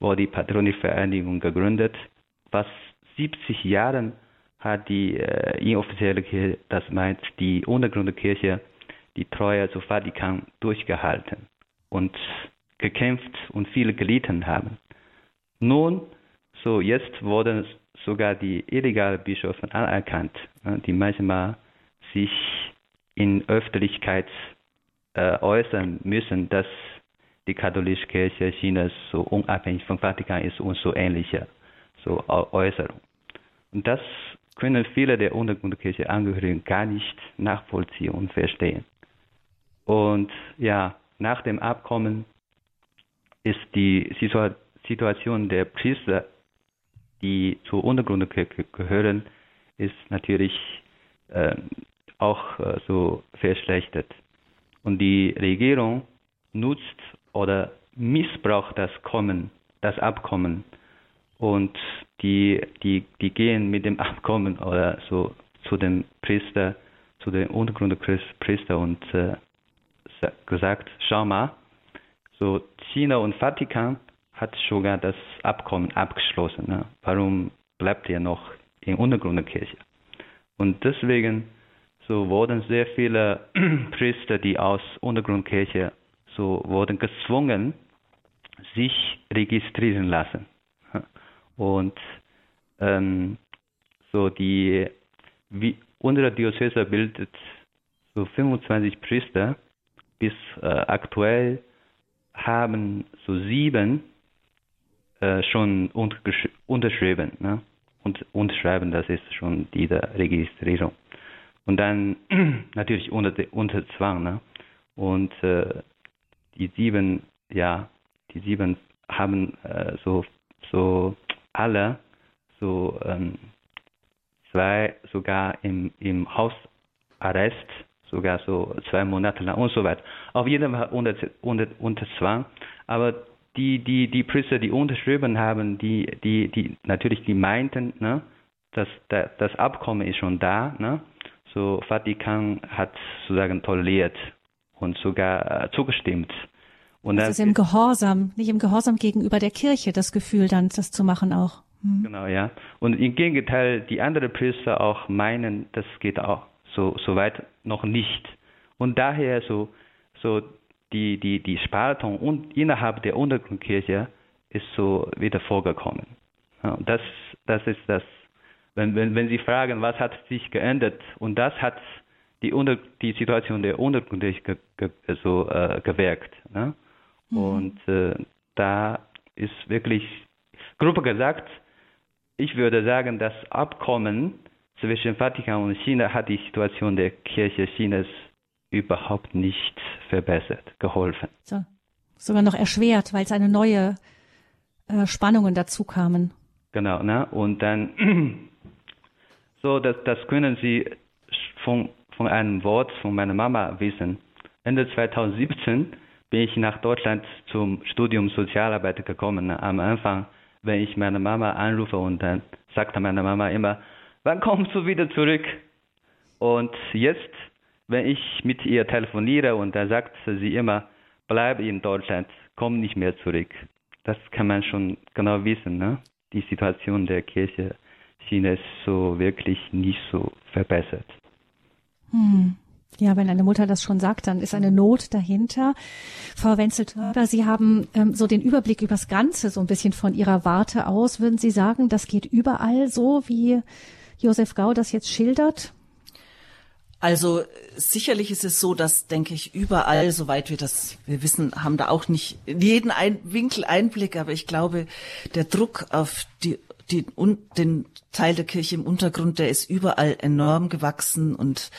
wurde die Patronikvereinigung gegründet. Fast 70 Jahren hat die äh, inoffizielle Kirche, das meint die Untergrundkirche, die Treue zu Vatikan durchgehalten und gekämpft und viele gelitten haben. Nun, so jetzt wurden sogar die illegalen Bischöfe anerkannt, die manchmal sich in Öffentlichkeit äh, äußern müssen, dass die katholische Kirche Chinas so unabhängig vom Vatikan ist und so ähnliche so Äußerungen. Und das können viele der Untergrundkirche Angehörigen gar nicht nachvollziehen und verstehen. Und ja, nach dem Abkommen ist die Situation der Priester die zur Untergrundkirche gehören, ist natürlich äh, auch äh, so verschlechtert. Und die Regierung nutzt oder missbraucht das Kommen, das Abkommen und die, die, die gehen mit dem Abkommen oder so zu dem Priester, zu dem Untergrundpriester und äh, gesagt, schau mal, so China und Vatikan hat sogar das Abkommen abgeschlossen. Ne? Warum bleibt er noch in Untergrundkirche? Und deswegen so wurden sehr viele Priester, die aus Untergrundkirche so wurden gezwungen, sich registrieren lassen. Und ähm, so die wie unsere Diözese bildet so 25 Priester. Bis äh, aktuell haben so sieben äh, schon unterschrieben. Ne? Und unterschreiben, das ist schon diese Registrierung. Und dann natürlich unter, unter Zwang. Ne? Und äh, die sieben, ja, die sieben haben äh, so, so alle so ähm, zwei sogar im, im Hausarrest, sogar so zwei Monate lang und so weiter. Auf jeden Fall unter, unter, unter Zwang. Aber die, die, die Priester, die unterschrieben haben, die, die, die natürlich die meinten, ne, dass der, das Abkommen ist schon da, ne? So Vatikan hat sozusagen toleriert und sogar äh, zugestimmt. Und das, ist im Gehorsam, nicht im Gehorsam gegenüber der Kirche, das Gefühl dann, das zu machen auch. Hm. Genau, ja. Und im Gegenteil, die anderen Priester auch meinen, das geht auch so, so weit noch nicht. Und daher so, so die, die, die Spaltung und innerhalb der Untergrundkirche ist so wieder vorgekommen. Ja, das, das ist das, wenn, wenn, wenn Sie fragen, was hat sich geändert, und das hat die, Unter, die Situation der Untergrundkirche ge, ge, so, äh, gewirkt. Ne? Mhm. Und äh, da ist wirklich, grob gesagt, ich würde sagen, das Abkommen zwischen Vatikan und China hat die Situation der Kirche Chinas überhaupt nicht verbessert, geholfen. So. Sogar noch erschwert, weil es eine neue äh, Spannungen dazu kamen. Genau, ne? Und dann so, das, das können Sie von, von einem Wort von meiner Mama wissen. Ende 2017 bin ich nach Deutschland zum Studium Sozialarbeit gekommen. Am Anfang, wenn ich meine Mama anrufe und dann sagte meine Mama immer, wann kommst du wieder zurück? Und jetzt wenn ich mit ihr telefoniere und da sagt sie immer, bleib in Deutschland, komm nicht mehr zurück. Das kann man schon genau wissen. Ne? Die Situation der Kirche China ist so wirklich nicht so verbessert. Hm. Ja, wenn eine Mutter das schon sagt, dann ist eine Not dahinter. Frau Wenzel-Törber, Sie haben ähm, so den Überblick übers Ganze so ein bisschen von Ihrer Warte aus. Würden Sie sagen, das geht überall so, wie Josef Gau das jetzt schildert? Also sicherlich ist es so, dass, denke ich, überall, soweit wir das, wir wissen, haben da auch nicht jeden Ein Winkel Einblick, aber ich glaube, der Druck auf die, die, und den Teil der Kirche im Untergrund, der ist überall enorm gewachsen und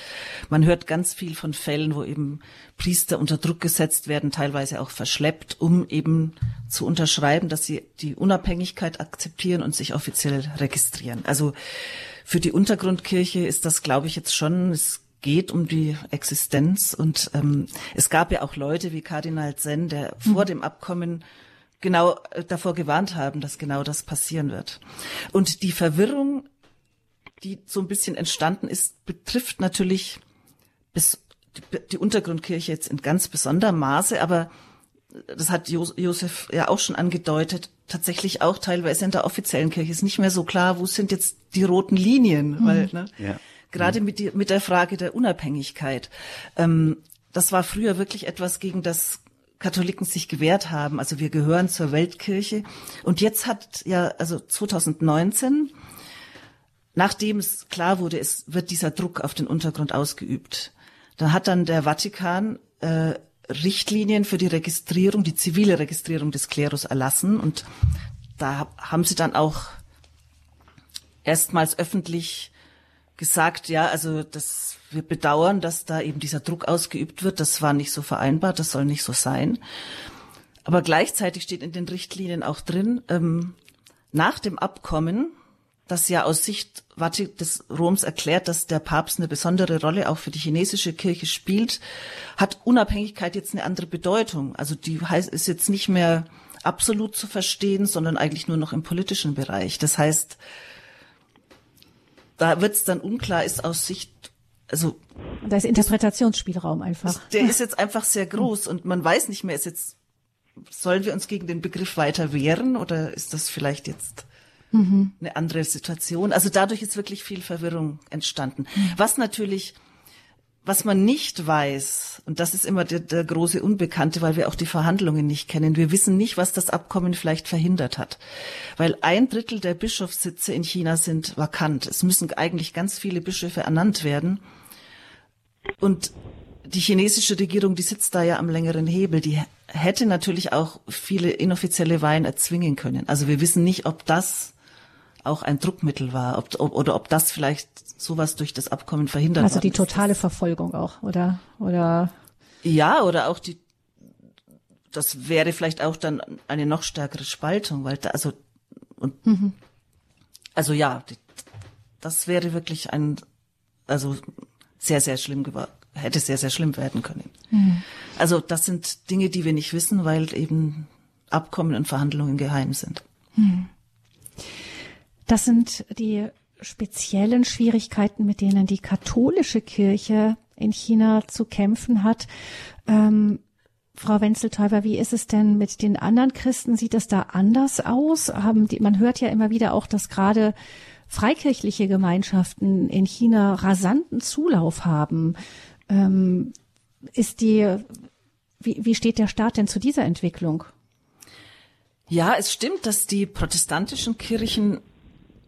man hört ganz viel von Fällen, wo eben Priester unter Druck gesetzt werden, teilweise auch verschleppt, um eben zu unterschreiben, dass sie die Unabhängigkeit akzeptieren und sich offiziell registrieren. Also für die Untergrundkirche ist das, glaube ich, jetzt schon, es geht um die Existenz. Und ähm, es gab ja auch Leute wie Kardinal Zen, der mhm. vor dem Abkommen genau äh, davor gewarnt haben, dass genau das passieren wird. Und die Verwirrung, die so ein bisschen entstanden ist, betrifft natürlich bis die, die Untergrundkirche jetzt in ganz besonderem Maße, aber das hat Josef ja auch schon angedeutet, tatsächlich auch teilweise in der offiziellen Kirche ist nicht mehr so klar, wo sind jetzt die roten Linien, mhm. weil ne, ja gerade mhm. mit, die, mit der Frage der Unabhängigkeit. Ähm, das war früher wirklich etwas, gegen das Katholiken sich gewehrt haben. Also wir gehören zur Weltkirche. Und jetzt hat ja, also 2019, nachdem es klar wurde, es wird dieser Druck auf den Untergrund ausgeübt, dann hat dann der Vatikan äh, Richtlinien für die Registrierung, die zivile Registrierung des Klerus erlassen. Und da haben sie dann auch erstmals öffentlich gesagt, ja, also das, wir bedauern, dass da eben dieser Druck ausgeübt wird. Das war nicht so vereinbart, das soll nicht so sein. Aber gleichzeitig steht in den Richtlinien auch drin, ähm, nach dem Abkommen, das ja aus Sicht des Roms erklärt, dass der Papst eine besondere Rolle auch für die chinesische Kirche spielt, hat Unabhängigkeit jetzt eine andere Bedeutung. Also die heißt, ist jetzt nicht mehr absolut zu verstehen, sondern eigentlich nur noch im politischen Bereich. Das heißt, da wird es dann unklar, ist aus Sicht, also da ist Interpretationsspielraum einfach. Der ist jetzt einfach sehr groß und man weiß nicht mehr, ist jetzt, sollen wir uns gegen den Begriff weiter wehren oder ist das vielleicht jetzt mhm. eine andere Situation? Also dadurch ist wirklich viel Verwirrung entstanden. Was natürlich was man nicht weiß, und das ist immer der, der, große Unbekannte, weil wir auch die Verhandlungen nicht kennen, wir wissen nicht, was das Abkommen vielleicht verhindert hat. Weil ein Drittel der Bischofssitze in China sind vakant. Es müssen eigentlich ganz viele Bischöfe ernannt werden. Und die chinesische Regierung, die sitzt da ja am längeren Hebel, die hätte natürlich auch viele inoffizielle Weihen erzwingen können. Also wir wissen nicht, ob das auch ein Druckmittel war, ob, ob, oder ob das vielleicht sowas durch das Abkommen verhindert Also die totale Verfolgung auch, oder? Oder? Ja, oder auch die, das wäre vielleicht auch dann eine noch stärkere Spaltung, weil da, also, und, mhm. also ja, die, das wäre wirklich ein, also sehr, sehr schlimm geworden, hätte sehr, sehr schlimm werden können. Mhm. Also das sind Dinge, die wir nicht wissen, weil eben Abkommen und Verhandlungen geheim sind. Mhm. Das sind die speziellen Schwierigkeiten, mit denen die katholische Kirche in China zu kämpfen hat. Ähm, Frau Wenzeltäuber, wie ist es denn mit den anderen Christen? Sieht es da anders aus? Haben die, man hört ja immer wieder auch, dass gerade freikirchliche Gemeinschaften in China rasanten Zulauf haben. Ähm, ist die, wie, wie steht der Staat denn zu dieser Entwicklung? Ja, es stimmt, dass die protestantischen Kirchen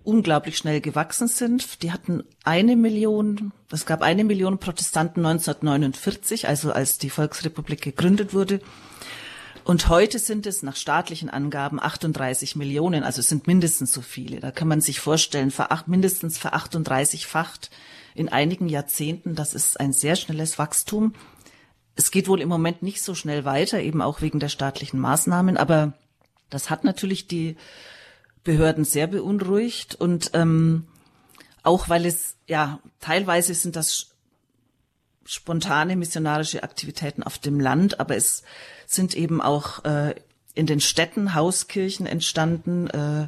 unglaublich schnell gewachsen sind. Die hatten eine Million, es gab eine Million Protestanten 1949, also als die Volksrepublik gegründet wurde. Und heute sind es nach staatlichen Angaben 38 Millionen, also es sind mindestens so viele. Da kann man sich vorstellen, veracht, mindestens ver 38-facht in einigen Jahrzehnten. Das ist ein sehr schnelles Wachstum. Es geht wohl im Moment nicht so schnell weiter, eben auch wegen der staatlichen Maßnahmen, aber das hat natürlich die Behörden sehr beunruhigt und ähm, auch weil es ja teilweise sind das spontane missionarische Aktivitäten auf dem Land, aber es sind eben auch äh, in den Städten Hauskirchen entstanden, äh,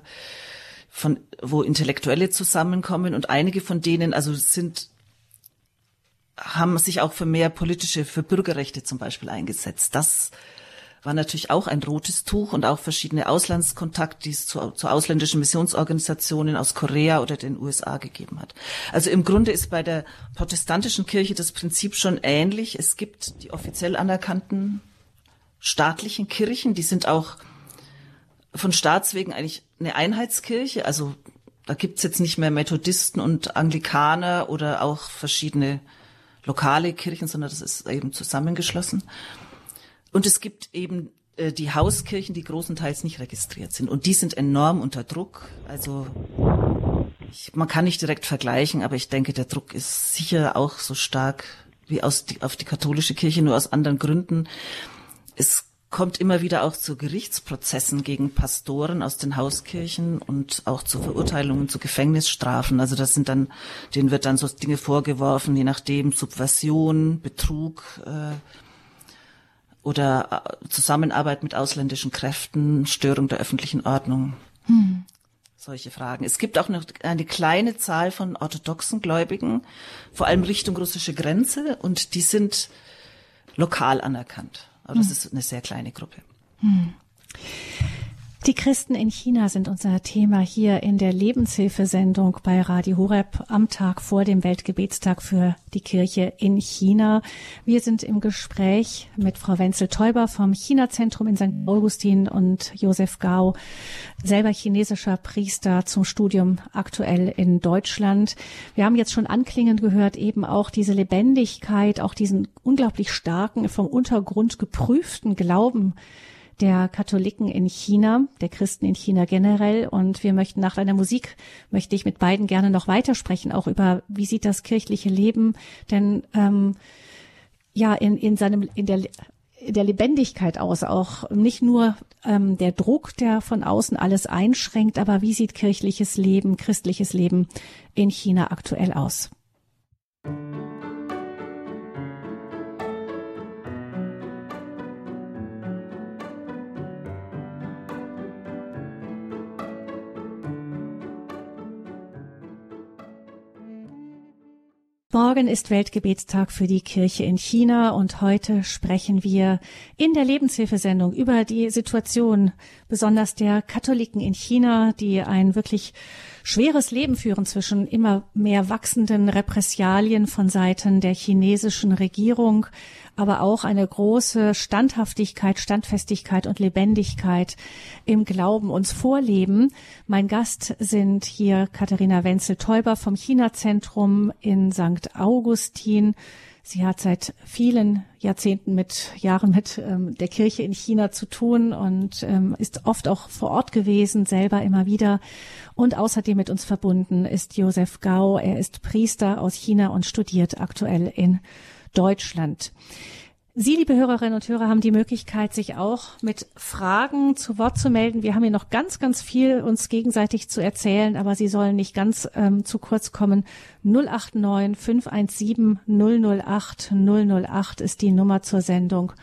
von wo Intellektuelle zusammenkommen und einige von denen also sind haben sich auch für mehr politische, für Bürgerrechte zum Beispiel eingesetzt. Das war natürlich auch ein rotes Tuch und auch verschiedene Auslandskontakte, die es zu, zu ausländischen Missionsorganisationen aus Korea oder den USA gegeben hat. Also im Grunde ist bei der protestantischen Kirche das Prinzip schon ähnlich. Es gibt die offiziell anerkannten staatlichen Kirchen, die sind auch von Staatswegen eigentlich eine Einheitskirche. Also da gibt's jetzt nicht mehr Methodisten und Anglikaner oder auch verschiedene lokale Kirchen, sondern das ist eben zusammengeschlossen. Und es gibt eben äh, die Hauskirchen, die großenteils nicht registriert sind. Und die sind enorm unter Druck. Also ich, man kann nicht direkt vergleichen, aber ich denke, der Druck ist sicher auch so stark wie aus die, auf die katholische Kirche, nur aus anderen Gründen. Es kommt immer wieder auch zu Gerichtsprozessen gegen Pastoren aus den Hauskirchen und auch zu Verurteilungen zu Gefängnisstrafen. Also das sind dann, denen wird dann so Dinge vorgeworfen, je nachdem Subversion, Betrug, äh, oder äh, Zusammenarbeit mit ausländischen Kräften, Störung der öffentlichen Ordnung. Hm. Solche Fragen. Es gibt auch noch eine kleine Zahl von orthodoxen Gläubigen, vor allem Richtung russische Grenze, und die sind lokal anerkannt. Aber das hm. ist eine sehr kleine Gruppe. Hm. Die Christen in China sind unser Thema hier in der Lebenshilfesendung bei Radio Horeb am Tag vor dem Weltgebetstag für die Kirche in China. Wir sind im Gespräch mit Frau Wenzel-Teuber vom China-Zentrum in St. Augustin und Josef Gau, selber chinesischer Priester zum Studium aktuell in Deutschland. Wir haben jetzt schon anklingend gehört, eben auch diese Lebendigkeit, auch diesen unglaublich starken, vom Untergrund geprüften Glauben, der Katholiken in China, der Christen in China generell. Und wir möchten nach deiner Musik, möchte ich mit beiden gerne noch weitersprechen, auch über, wie sieht das kirchliche Leben denn ähm, ja in, in seinem, in der der Lebendigkeit aus, auch nicht nur ähm, der Druck, der von außen alles einschränkt, aber wie sieht kirchliches Leben, christliches Leben in China aktuell aus? Morgen ist Weltgebetstag für die Kirche in China und heute sprechen wir in der Lebenshilfesendung über die Situation besonders der Katholiken in China, die ein wirklich schweres Leben führen zwischen immer mehr wachsenden Repressalien von Seiten der chinesischen Regierung, aber auch eine große Standhaftigkeit, Standfestigkeit und Lebendigkeit im Glauben uns vorleben. Mein Gast sind hier Katharina Wenzel-Teuber vom China-Zentrum in St. Augustin. Sie hat seit vielen Jahrzehnten mit Jahren mit ähm, der Kirche in China zu tun und ähm, ist oft auch vor Ort gewesen, selber immer wieder. Und außerdem mit uns verbunden ist Josef Gau. Er ist Priester aus China und studiert aktuell in Deutschland. Sie, liebe Hörerinnen und Hörer, haben die Möglichkeit, sich auch mit Fragen zu Wort zu melden. Wir haben hier noch ganz, ganz viel uns gegenseitig zu erzählen, aber Sie sollen nicht ganz ähm, zu kurz kommen. 089 517 008 008 ist die Nummer zur Sendung.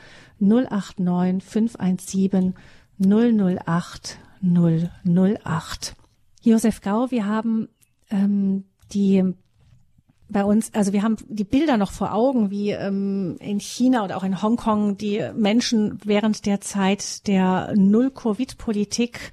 089 517 008 008. Josef Gau, wir haben ähm, die bei uns, also wir haben die Bilder noch vor Augen, wie ähm, in China und auch in Hongkong die Menschen während der Zeit der Null-Covid-Politik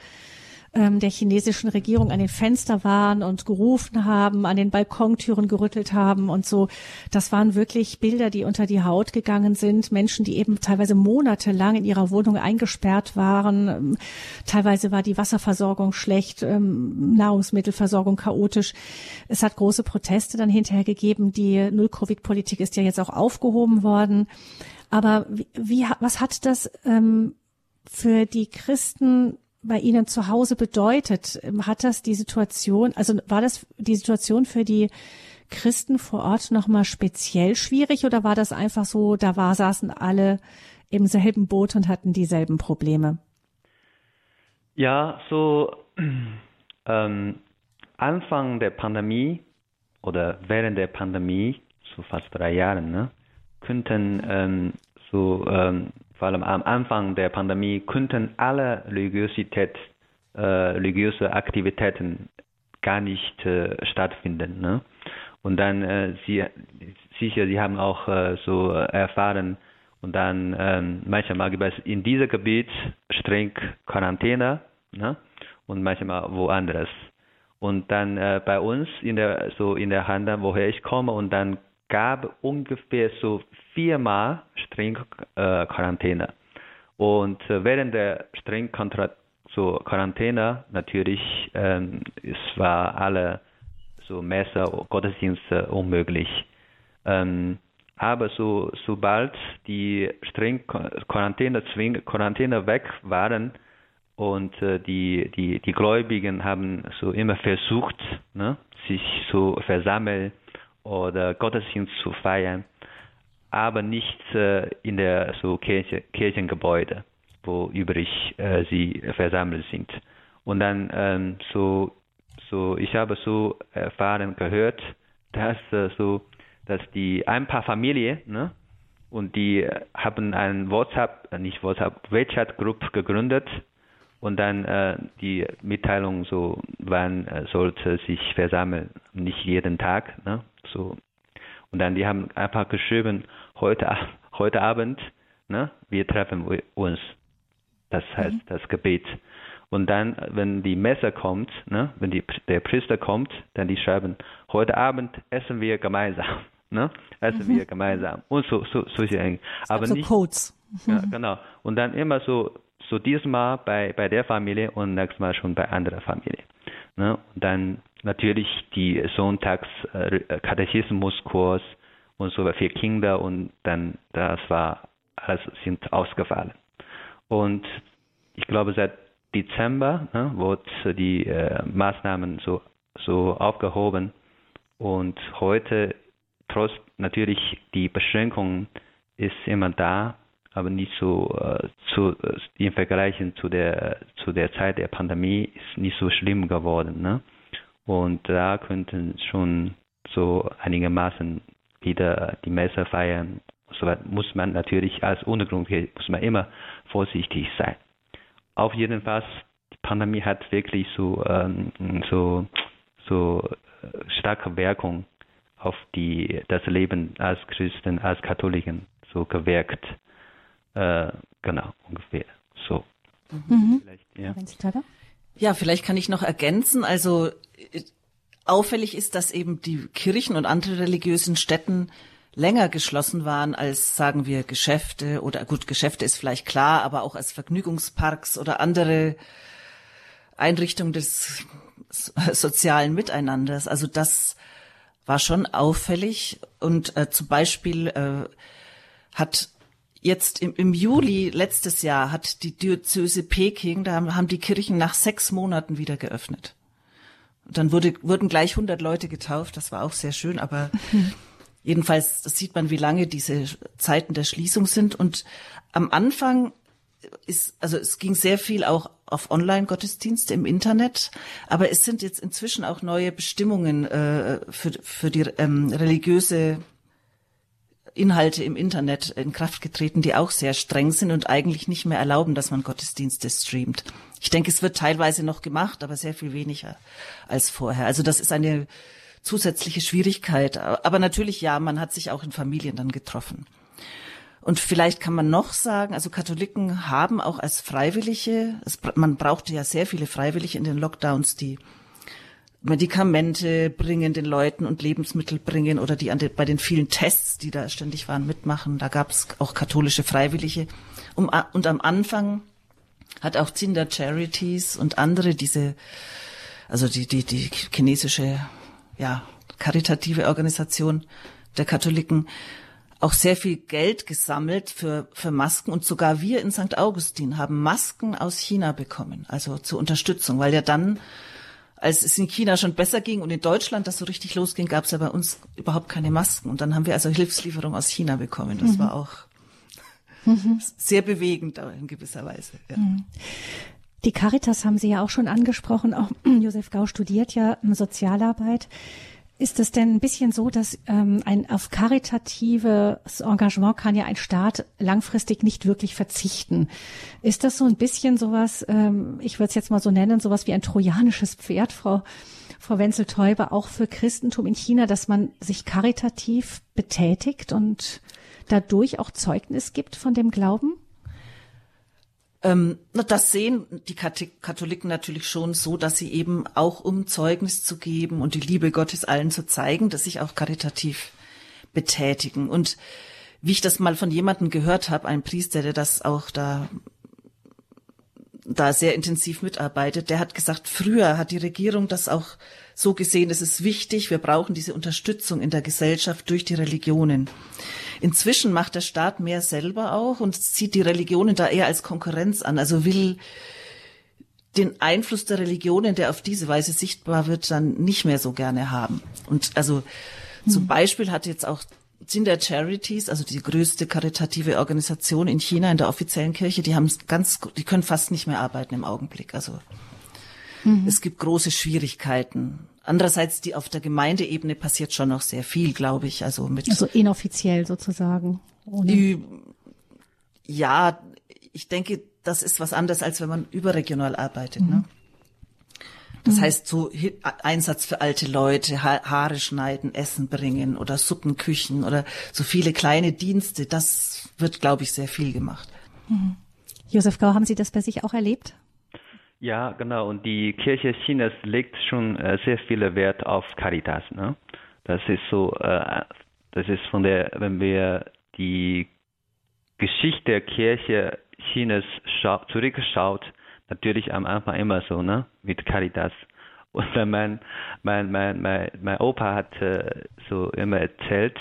ähm, der chinesischen Regierung an den Fenster waren und gerufen haben, an den Balkontüren gerüttelt haben und so. Das waren wirklich Bilder, die unter die Haut gegangen sind. Menschen, die eben teilweise monatelang in ihrer Wohnung eingesperrt waren. Ähm, teilweise war die Wasserversorgung schlecht, ähm, Nahrungsmittelversorgung chaotisch. Es hat große Proteste dann hinterher gegeben. Die Null-Covid-Politik ist ja jetzt auch aufgehoben worden. Aber wie, wie was hat das ähm, für die Christen bei Ihnen zu Hause bedeutet? Hat das die Situation, also war das die Situation für die Christen vor Ort nochmal speziell schwierig oder war das einfach so, da war, saßen alle im selben Boot und hatten dieselben Probleme? Ja, so ähm, Anfang der Pandemie oder während der Pandemie, so fast drei Jahren, ne, könnten ähm, so ähm, vor allem am Anfang der Pandemie könnten alle Religiosität, äh, religiöse Aktivitäten gar nicht äh, stattfinden. Ne? Und dann äh, sie sicher, sie haben auch äh, so erfahren Und dann ähm, manchmal gibt es in diesem Gebiet streng Quarantäne ne? und manchmal woanders. Und dann äh, bei uns in der so in der Handel, woher ich komme, und dann gab ungefähr so viermal streng äh, Quarantäne. Und äh, während der streng so Quarantäne natürlich, ähm, es war alle so Messe, Gottesdienste unmöglich. Ähm, aber so, sobald die streng Quarantäne, Quarantäne weg waren und äh, die, die, die Gläubigen haben so immer versucht, ne, sich zu versammeln oder Gottesdienst zu feiern, aber nicht äh, in der so Kirche, Kirchengebäude, wo übrig äh, sie versammelt sind. Und dann ähm, so, so, ich habe so erfahren gehört, dass äh, so dass die ein paar Familien, ne, und die haben ein WhatsApp, nicht WhatsApp, WeChat Group gegründet und dann äh, die Mitteilung so, wann äh, sollte sich versammeln, nicht jeden Tag, ne, so. Und dann die haben einfach geschrieben, heute, heute Abend, ne, wir treffen uns. Das heißt mhm. das Gebet. Und dann, wenn die Messe kommt, ne, wenn die, der Priester kommt, dann die schreiben, heute Abend essen wir gemeinsam ne? Essen mhm. wir gemeinsam und so, so solche Dinge. Aber so nicht, Codes. Ja, genau. Und dann immer so, so diesmal bei, bei der Familie und nächstes Mal schon bei anderer Familie. Ne? Und dann natürlich die Sonntags äh, und so für Kinder und dann das war alles sind ausgefallen. Und ich glaube seit Dezember ne, wurde die äh, Maßnahmen so so aufgehoben und heute trotz natürlich die Beschränkung ist immer da, aber nicht so äh, zu, äh, im Vergleich zu der zu der Zeit der Pandemie ist nicht so schlimm geworden. Ne? Und da könnten schon so einigermaßen wieder die Messe feiern. So muss man natürlich als Untergrund muss man immer vorsichtig sein. Auf jeden Fall, die Pandemie hat wirklich so ähm, so so äh, starke Wirkung auf die, das Leben als Christen, als Katholiken so gewirkt. Äh, genau, ungefähr so. Mhm. Vielleicht, ja. ja, vielleicht kann ich noch ergänzen. Also äh, auffällig ist, dass eben die Kirchen und andere religiösen Stätten länger geschlossen waren als, sagen wir, Geschäfte oder gut, Geschäfte ist vielleicht klar, aber auch als Vergnügungsparks oder andere Einrichtungen des sozialen Miteinanders. Also das war schon auffällig und äh, zum Beispiel äh, hat jetzt im, im Juli letztes Jahr hat die Diözese Peking, da haben, haben die Kirchen nach sechs Monaten wieder geöffnet. Und dann wurde, wurden gleich 100 Leute getauft, das war auch sehr schön, aber jedenfalls sieht man, wie lange diese Zeiten der Schließung sind. Und am Anfang ist, also es ging sehr viel auch auf Online-Gottesdienste im Internet, aber es sind jetzt inzwischen auch neue Bestimmungen äh, für, für die ähm, religiöse Inhalte im Internet in Kraft getreten, die auch sehr streng sind und eigentlich nicht mehr erlauben, dass man Gottesdienste streamt. Ich denke, es wird teilweise noch gemacht, aber sehr viel weniger als vorher. Also das ist eine zusätzliche Schwierigkeit. Aber natürlich, ja, man hat sich auch in Familien dann getroffen. Und vielleicht kann man noch sagen, also Katholiken haben auch als Freiwillige, es, man brauchte ja sehr viele Freiwillige in den Lockdowns, die Medikamente bringen den Leuten und Lebensmittel bringen oder die, an den, bei den vielen Tests, die da ständig waren, mitmachen. Da gab es auch katholische Freiwillige. Um, und am Anfang hat auch Zinder Charities und andere diese, also die, die, die chinesische, ja, karitative Organisation der Katholiken auch sehr viel Geld gesammelt für, für Masken und sogar wir in St. Augustin haben Masken aus China bekommen, also zur Unterstützung, weil ja dann, als es in China schon besser ging und in Deutschland das so richtig losging, gab es ja bei uns überhaupt keine Masken und dann haben wir also Hilfslieferung aus China bekommen. Das mhm. war auch mhm. sehr bewegend in gewisser Weise. Ja. Mhm. Die Caritas haben Sie ja auch schon angesprochen. Auch Josef Gau studiert ja Sozialarbeit. Ist es denn ein bisschen so, dass ähm, ein auf karitatives Engagement kann ja ein Staat langfristig nicht wirklich verzichten? Ist das so ein bisschen sowas, ähm, ich würde es jetzt mal so nennen, sowas wie ein trojanisches Pferd, Frau, Frau Wenzel-Teuber, auch für Christentum in China, dass man sich karitativ betätigt und dadurch auch Zeugnis gibt von dem Glauben? Ähm, das sehen die Katholiken natürlich schon so, dass sie eben auch um Zeugnis zu geben und die Liebe Gottes allen zu zeigen, dass sich auch karitativ betätigen. Und wie ich das mal von jemandem gehört habe, ein Priester, der das auch da da sehr intensiv mitarbeitet, der hat gesagt, früher hat die Regierung das auch so gesehen, es ist wichtig, wir brauchen diese Unterstützung in der Gesellschaft durch die Religionen. Inzwischen macht der Staat mehr selber auch und sieht die Religionen da eher als Konkurrenz an, also will den Einfluss der Religionen, der auf diese Weise sichtbar wird, dann nicht mehr so gerne haben. Und also mhm. zum Beispiel hat jetzt auch sind der Charities, also die größte karitative Organisation in China in der offiziellen Kirche, die haben ganz, die können fast nicht mehr arbeiten im Augenblick. Also mhm. es gibt große Schwierigkeiten. Andererseits, die auf der Gemeindeebene passiert schon noch sehr viel, glaube ich. Also mit also inoffiziell sozusagen. Ohne. Ja, ich denke, das ist was anderes, als wenn man überregional arbeitet. Mhm. Ne? Das mhm. heißt, so Einsatz für alte Leute, Haare schneiden, Essen bringen oder Suppenküchen oder so viele kleine Dienste, das wird, glaube ich, sehr viel gemacht. Mhm. Josef Gau, haben Sie das bei sich auch erlebt? Ja, genau. Und die Kirche Chinas legt schon äh, sehr viel Wert auf Caritas. Ne? Das ist so, äh, das ist von der, wenn wir die Geschichte der Kirche Chinas zurückschaut, natürlich am Anfang immer so, ne, mit Caritas. Und mein, mein, mein, mein, mein Opa hat äh, so immer erzählt,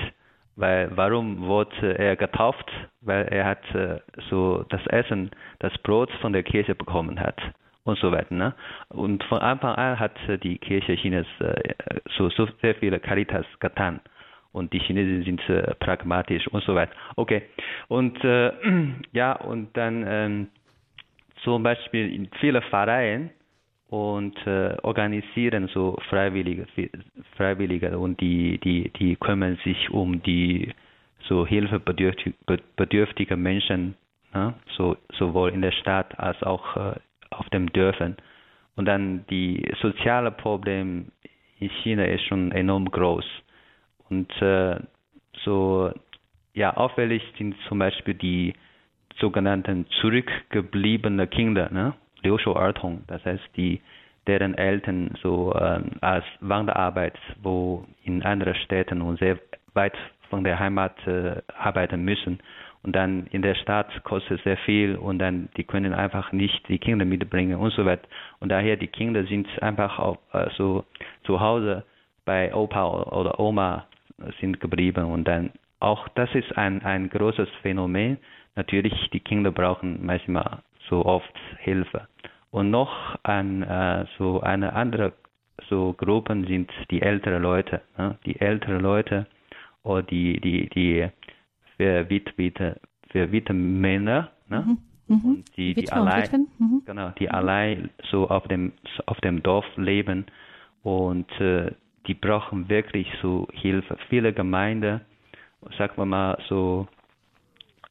weil warum wurde er getauft? Weil er hat äh, so das Essen, das Brot von der Kirche bekommen hat und so weiter. Ne? Und von Anfang an hat die Kirche Chinas äh, so, so sehr viele Caritas getan. Und die Chinesen sind äh, pragmatisch und so weiter. Okay. Und äh, ja, und dann ähm, zum Beispiel in viele Vereine und äh, organisieren so Freiwillige, Freiwillige und die, die, die kümmern sich um die so hilfebedürftige Menschen, ne? so, sowohl in der Stadt als auch äh, auf dem Dörfern. Und dann die soziale Probleme in China ist schon enorm groß. Und äh, so ja auffällig sind zum Beispiel die sogenannten zurückgebliebenen Kinder, ne? Liushu-Ertung, das heißt die deren Eltern so äh, als Wanderarbeit, wo in anderen Städten und sehr weit von der Heimat äh, arbeiten müssen und dann in der Stadt kostet sehr viel und dann die können einfach nicht die Kinder mitbringen und so weiter und daher die Kinder sind einfach auch äh, so zu Hause bei Opa oder Oma sind geblieben und dann auch das ist ein ein großes Phänomen natürlich, die Kinder brauchen manchmal so oft Hilfe. Und noch ein, äh, so eine andere so Gruppen sind die älteren Leute, ne? die älteren Leute oder die die die verwitwete verwitwete Männer, ne? Mhm. Mhm. die die allein mhm. genau die allein so auf dem auf dem Dorf leben und äh, die brauchen wirklich so Hilfe. Viele Gemeinden, sagen wir mal so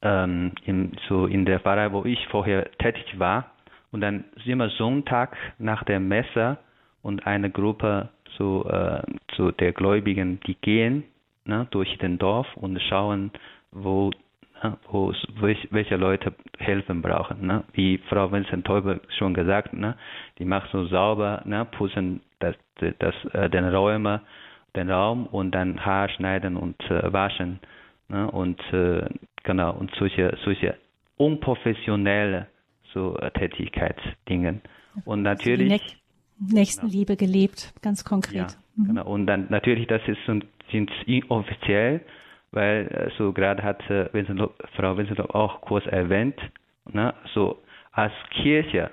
ähm, in, so in der Pfarrei, wo ich vorher tätig war. Und dann sind wir Sonntag nach der Messe und eine Gruppe so, äh, so der Gläubigen, die gehen ne, durch den Dorf und schauen, wo, ne, wo welche Leute helfen brauchen. Ne? Wie Frau Vincent Teubel schon gesagt, ne? die machen so sauber, ne? putzen das, das, äh, den Räume, den Raum und dann Haar schneiden und äh, waschen. Ne? Und äh, Genau, und solche, solche unprofessionelle so äh, Tätigkeitsdingen. Und natürlich. Also Nächstenliebe genau. gelebt, ganz konkret. Ja, mhm. Genau, und dann natürlich, das ist sind inoffiziell, weil äh, so gerade hat äh, Frau Vincent auch kurz erwähnt, ne, so als Kirche,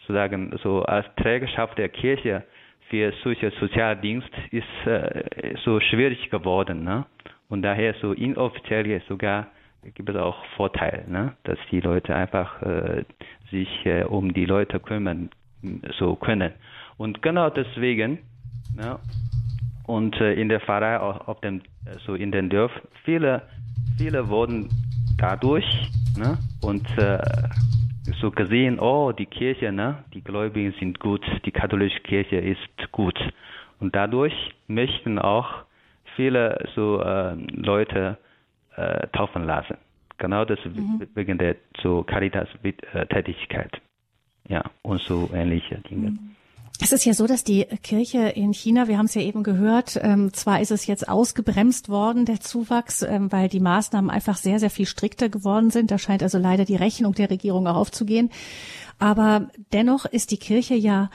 sozusagen, so als Trägerschaft der Kirche für solche Sozialdienst ist äh, so schwierig geworden, ne? Und daher so inoffiziell sogar gibt es auch Vorteile, ne? dass die Leute einfach äh, sich äh, um die Leute kümmern so können. Und genau deswegen, ne? Und äh, in der Pfarrei auch auf dem, so in den Dörfern, viele, viele wurden dadurch ne? und äh, so gesehen, oh, die Kirche, ne? die Gläubigen sind gut, die katholische Kirche ist gut. Und dadurch möchten auch viele so äh, Leute äh, taufen lassen. Genau das mhm. wegen der so Caritas-Tätigkeit. Ja, und so ähnliche Dinge. Mhm. Es ist ja so, dass die Kirche in China, wir haben es ja eben gehört, ähm, zwar ist es jetzt ausgebremst worden, der Zuwachs, ähm, weil die Maßnahmen einfach sehr, sehr viel strikter geworden sind. Da scheint also leider die Rechnung der Regierung auch aufzugehen. Aber dennoch ist die Kirche ja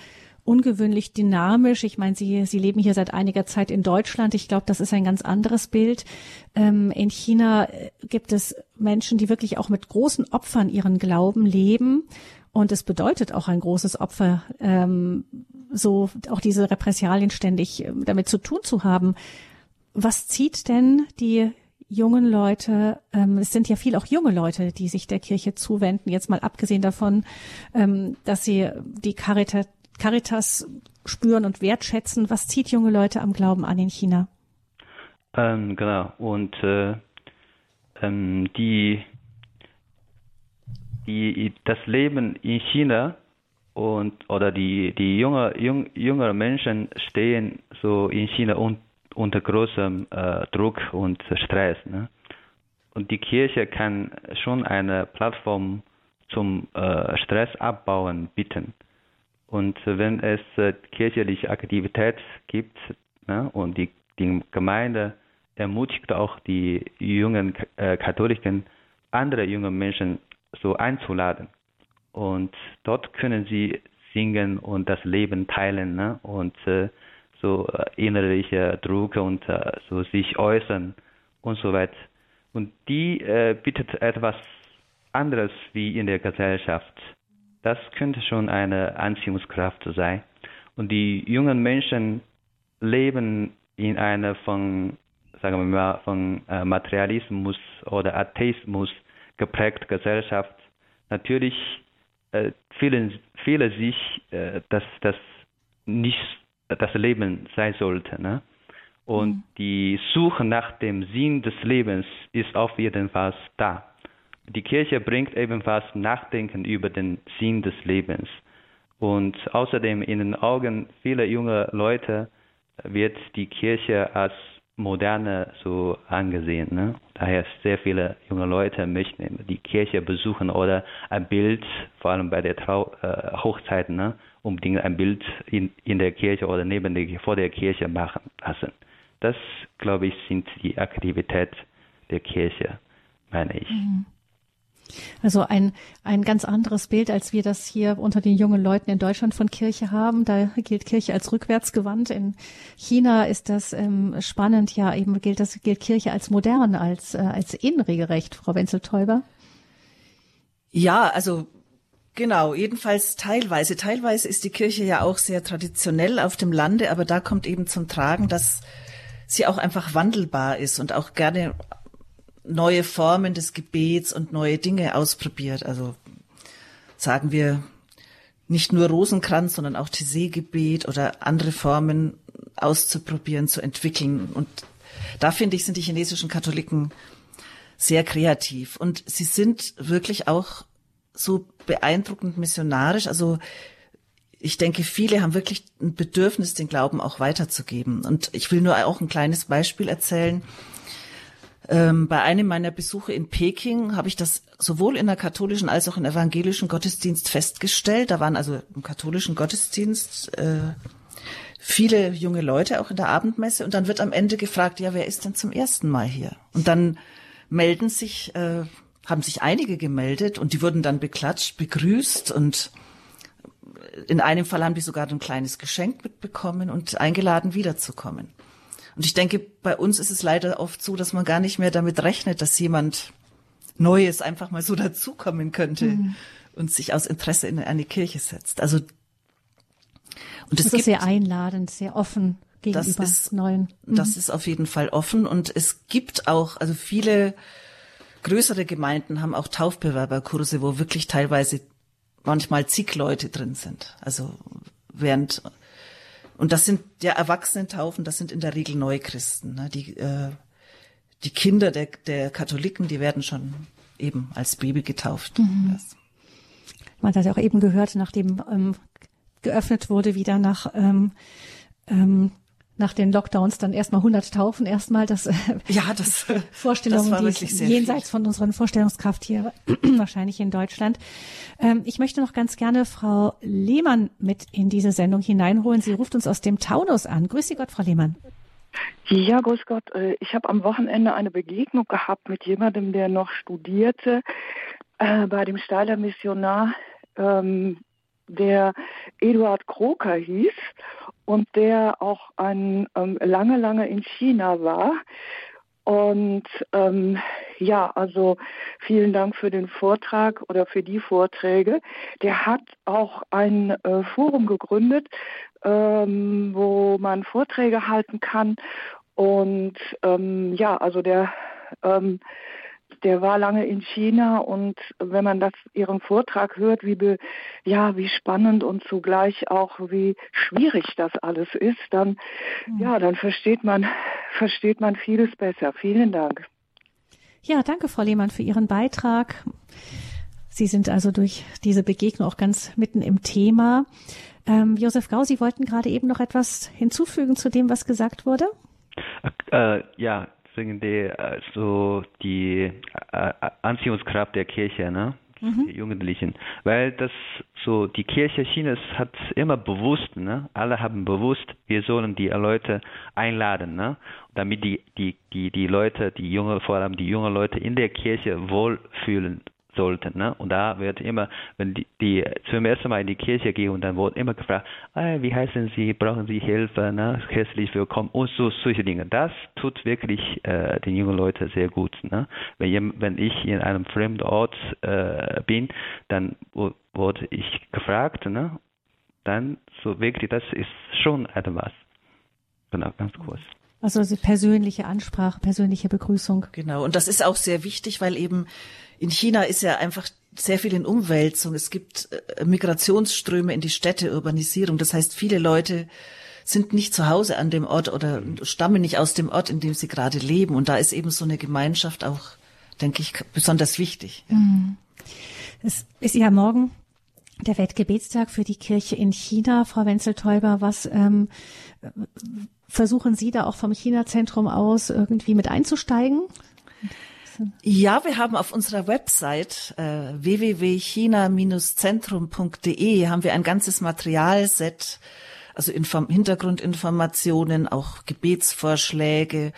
ungewöhnlich dynamisch. Ich meine, Sie, Sie leben hier seit einiger Zeit in Deutschland. Ich glaube, das ist ein ganz anderes Bild. Ähm, in China äh, gibt es Menschen, die wirklich auch mit großen Opfern ihren Glauben leben. Und es bedeutet auch ein großes Opfer, ähm, so auch diese Repressalien ständig ähm, damit zu tun zu haben. Was zieht denn die jungen Leute, ähm, es sind ja viel auch junge Leute, die sich der Kirche zuwenden, jetzt mal abgesehen davon, ähm, dass sie die Caritas, Caritas spüren und wertschätzen. Was zieht junge Leute am Glauben an in China? Ähm, genau. Und äh, ähm, die, die, das Leben in China und oder die die junge jung, jüngere Menschen stehen so in China un, unter großem äh, Druck und Stress. Ne? Und die Kirche kann schon eine Plattform zum äh, Stressabbauen bieten. Und wenn es äh, kirchliche Aktivität gibt ne, und die, die Gemeinde ermutigt auch die jungen äh, Katholiken, andere junge Menschen so einzuladen und dort können sie singen und das Leben teilen ne? und äh, so äh, innerliche Druck und äh, so sich äußern und so weiter. Und die äh, bietet etwas anderes wie in der Gesellschaft. Das könnte schon eine Anziehungskraft sein. Und die jungen Menschen leben in einer von, sagen wir mal, von äh, Materialismus oder Atheismus geprägte Gesellschaft. Natürlich äh, fühlen, fühlen sich, äh, dass das nicht das Leben sein sollte. Ne? Und mhm. die Suche nach dem Sinn des Lebens ist auf jeden Fall da. Die Kirche bringt ebenfalls Nachdenken über den Sinn des Lebens. Und außerdem in den Augen vieler junger Leute wird die Kirche als Moderne so angesehen. Ne? Daher sehr viele junge Leute möchten die Kirche besuchen oder ein Bild, vor allem bei der Trau äh, Hochzeiten, ne? unbedingt ein Bild in, in der Kirche oder neben der, vor der Kirche machen lassen. Das, glaube ich, sind die Aktivität der Kirche, meine ich. Mhm. Also ein, ein ganz anderes Bild, als wir das hier unter den jungen Leuten in Deutschland von Kirche haben. Da gilt Kirche als rückwärtsgewandt. In China ist das ähm, spannend. Ja, eben gilt das, gilt Kirche als modern, als, äh, als innenregerecht, Frau Wenzel-Täuber. Ja, also Genau, jedenfalls teilweise. Teilweise ist die Kirche ja auch sehr traditionell auf dem Lande, aber da kommt eben zum Tragen, dass sie auch einfach wandelbar ist und auch gerne neue Formen des Gebets und neue Dinge ausprobiert. Also sagen wir nicht nur Rosenkranz, sondern auch Tessé-Gebet oder andere Formen auszuprobieren, zu entwickeln. Und da finde ich, sind die chinesischen Katholiken sehr kreativ. Und sie sind wirklich auch so beeindruckend missionarisch. Also ich denke, viele haben wirklich ein Bedürfnis, den Glauben auch weiterzugeben. Und ich will nur auch ein kleines Beispiel erzählen. Ähm, bei einem meiner Besuche in Peking habe ich das sowohl in der katholischen als auch im evangelischen Gottesdienst festgestellt. Da waren also im katholischen Gottesdienst äh, viele junge Leute auch in der Abendmesse und dann wird am Ende gefragt, ja, wer ist denn zum ersten Mal hier? Und dann melden sich, äh, haben sich einige gemeldet und die wurden dann beklatscht, begrüßt und in einem Fall haben die sogar ein kleines Geschenk mitbekommen und eingeladen wiederzukommen. Und ich denke, bei uns ist es leider oft so, dass man gar nicht mehr damit rechnet, dass jemand Neues einfach mal so dazukommen könnte mhm. und sich aus Interesse in eine Kirche setzt. Also und es ist sehr einladend, sehr offen gegenüber das ist, Neuen. Mhm. Das ist auf jeden Fall offen und es gibt auch, also viele größere Gemeinden haben auch Taufbewerberkurse, wo wirklich teilweise manchmal zig Leute drin sind. Also während und das sind ja Erwachsenentaufen, das sind in der Regel Neuchristen. Ne? Die, äh, die Kinder der, der Katholiken, die werden schon eben als Baby getauft. Mhm. Man hat ja auch eben gehört, nachdem ähm, geöffnet wurde wieder nach ähm, ähm, nach den Lockdowns dann erstmal 100 Taufen erstmal. Das äh, ja das Vorstellungen das die jenseits viel. von unseren Vorstellungskraft hier wahrscheinlich in Deutschland. Ähm, ich möchte noch ganz gerne Frau Lehmann mit in diese Sendung hineinholen. Sie ruft uns aus dem Taunus an. Grüß Sie Gott Frau Lehmann. Ja, grüß Gott. Äh, ich habe am Wochenende eine Begegnung gehabt mit jemandem, der noch studierte äh, bei dem Steiler Missionar, ähm, der Eduard Kroker hieß und der auch ein, ähm, lange, lange in China war. Und ähm, ja, also vielen Dank für den Vortrag oder für die Vorträge. Der hat auch ein äh, Forum gegründet, ähm, wo man Vorträge halten kann. Und ähm, ja, also der ähm, der war lange in China und wenn man das ihren Vortrag hört, wie be, ja, wie spannend und zugleich auch wie schwierig das alles ist, dann mhm. ja, dann versteht man versteht man vieles besser. Vielen Dank. Ja, danke Frau Lehmann für Ihren Beitrag. Sie sind also durch diese Begegnung auch ganz mitten im Thema. Ähm, Josef Gau, Sie wollten gerade eben noch etwas hinzufügen zu dem, was gesagt wurde? Äh, ja, wegen der äh, so die äh, Anziehungskraft der Kirche, ne? Mhm. Die Jugendlichen, weil das so die Kirche Chinas hat immer bewusst, ne? Alle haben bewusst, wir sollen die Leute einladen, ne? Damit die die die die Leute, die junge vor allem die jungen Leute in der Kirche wohlfühlen sollten. Ne? Und da wird immer, wenn die, die zum ersten Mal in die Kirche gehen und dann wird immer gefragt, ah, wie heißen Sie, brauchen Sie Hilfe, ne? herzlich willkommen und so solche Dinge. Das tut wirklich äh, den jungen Leuten sehr gut. Ne? Wenn, wenn ich in einem fremden Ort äh, bin, dann wurde ich gefragt, ne? dann so wirklich, das ist schon etwas. Genau, ganz kurz. Also persönliche Ansprache, persönliche Begrüßung. Genau, und das ist auch sehr wichtig, weil eben in China ist ja einfach sehr viel in Umwälzung. Es gibt äh, Migrationsströme in die Städte, Urbanisierung. Das heißt, viele Leute sind nicht zu Hause an dem Ort oder stammen nicht aus dem Ort, in dem sie gerade leben. Und da ist eben so eine Gemeinschaft auch, denke ich, besonders wichtig. Mhm. Es ist ja morgen der Weltgebetstag für die Kirche in China. Frau Wenzel-Teuber, was ähm, versuchen Sie da auch vom China-Zentrum aus irgendwie mit einzusteigen? Ja, wir haben auf unserer Website äh, www.china-zentrum.de haben wir ein ganzes Materialset, also Inform Hintergrundinformationen, auch Gebetsvorschläge,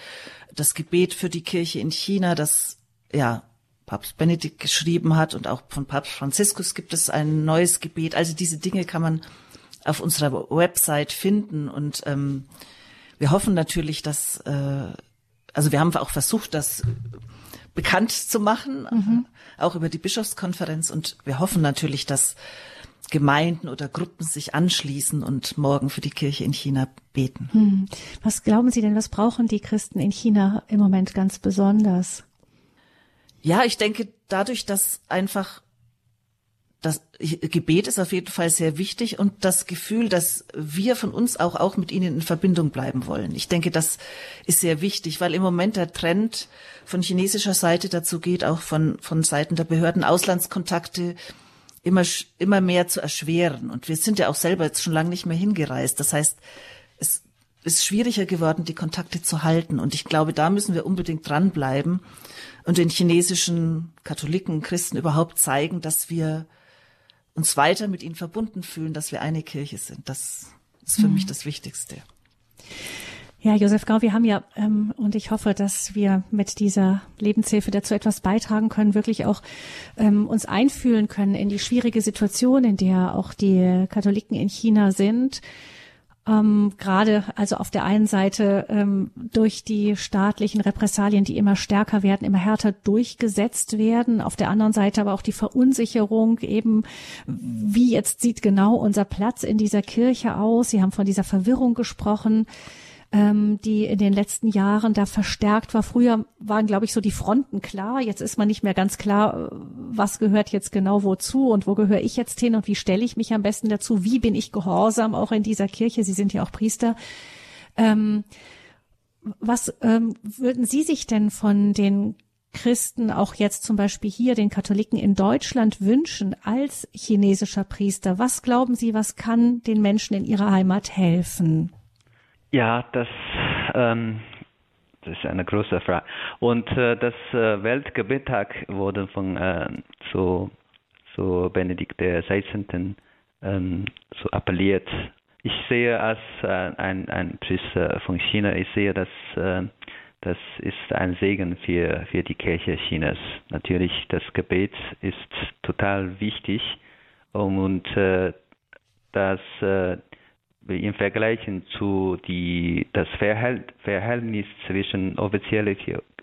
das Gebet für die Kirche in China, das ja Papst Benedikt geschrieben hat und auch von Papst Franziskus gibt es ein neues Gebet. Also diese Dinge kann man auf unserer Website finden und ähm, wir hoffen natürlich, dass äh, also wir haben auch versucht, das bekannt zu machen, mhm. auch über die Bischofskonferenz. Und wir hoffen natürlich, dass Gemeinden oder Gruppen sich anschließen und morgen für die Kirche in China beten. Mhm. Was glauben Sie denn, was brauchen die Christen in China im Moment ganz besonders? Ja, ich denke, dadurch, dass einfach das Gebet ist auf jeden Fall sehr wichtig und das Gefühl, dass wir von uns auch, auch mit ihnen in Verbindung bleiben wollen. Ich denke, das ist sehr wichtig, weil im Moment der Trend von chinesischer Seite dazu geht, auch von, von Seiten der Behörden Auslandskontakte immer, immer mehr zu erschweren. Und wir sind ja auch selber jetzt schon lange nicht mehr hingereist. Das heißt, es ist schwieriger geworden, die Kontakte zu halten. Und ich glaube, da müssen wir unbedingt dranbleiben und den chinesischen Katholiken, Christen überhaupt zeigen, dass wir uns weiter mit ihnen verbunden fühlen, dass wir eine Kirche sind. Das ist für mhm. mich das Wichtigste. Ja, Josef Gau, wir haben ja, ähm, und ich hoffe, dass wir mit dieser Lebenshilfe dazu etwas beitragen können, wirklich auch ähm, uns einfühlen können in die schwierige Situation, in der auch die Katholiken in China sind ähm, gerade also auf der einen Seite ähm, durch die staatlichen Repressalien, die immer stärker werden, immer härter durchgesetzt werden, auf der anderen Seite aber auch die Verunsicherung eben, wie jetzt sieht genau unser Platz in dieser Kirche aus. Sie haben von dieser Verwirrung gesprochen ähm, die in den letzten Jahren da verstärkt war. Früher waren, glaube ich, so die Fronten klar. Jetzt ist man nicht mehr ganz klar, äh, was gehört jetzt genau wozu und wo gehöre ich jetzt hin und wie stelle ich mich am besten dazu? Wie bin ich gehorsam auch in dieser Kirche? Sie sind ja auch Priester. Ähm, was ähm, würden Sie sich denn von den Christen auch jetzt zum Beispiel hier den Katholiken in Deutschland wünschen als chinesischer Priester? Was glauben Sie, was kann den Menschen in ihrer Heimat helfen? Ja, das, ähm, das ist eine große Frage. Und äh, das äh, Weltgebettag wurde von äh, so, so Benedikt XVI. Ähm, so appelliert. Ich sehe als äh, ein, ein Priester von China, ich sehe, dass äh, das ist ein Segen für, für die Kirche Chinas. Natürlich, das Gebet ist total wichtig und äh, das äh, im Vergleich zu die, das Verhältnis zwischen offizieller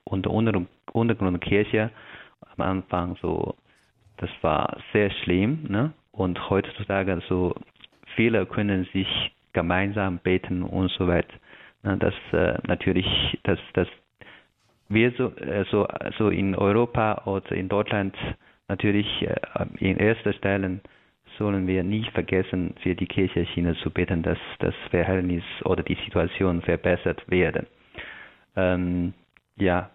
und Untergrundkirche am Anfang so, das war sehr schlimm, ne? Und heutzutage so viele können sich gemeinsam beten und so weiter. Das äh, natürlich, dass das wir so, äh, so, so in Europa oder in Deutschland natürlich äh, in erster Stelle sollen wir nicht vergessen, für die Kirche China zu beten, dass das Verhältnis oder die Situation verbessert werden. Ähm, ja,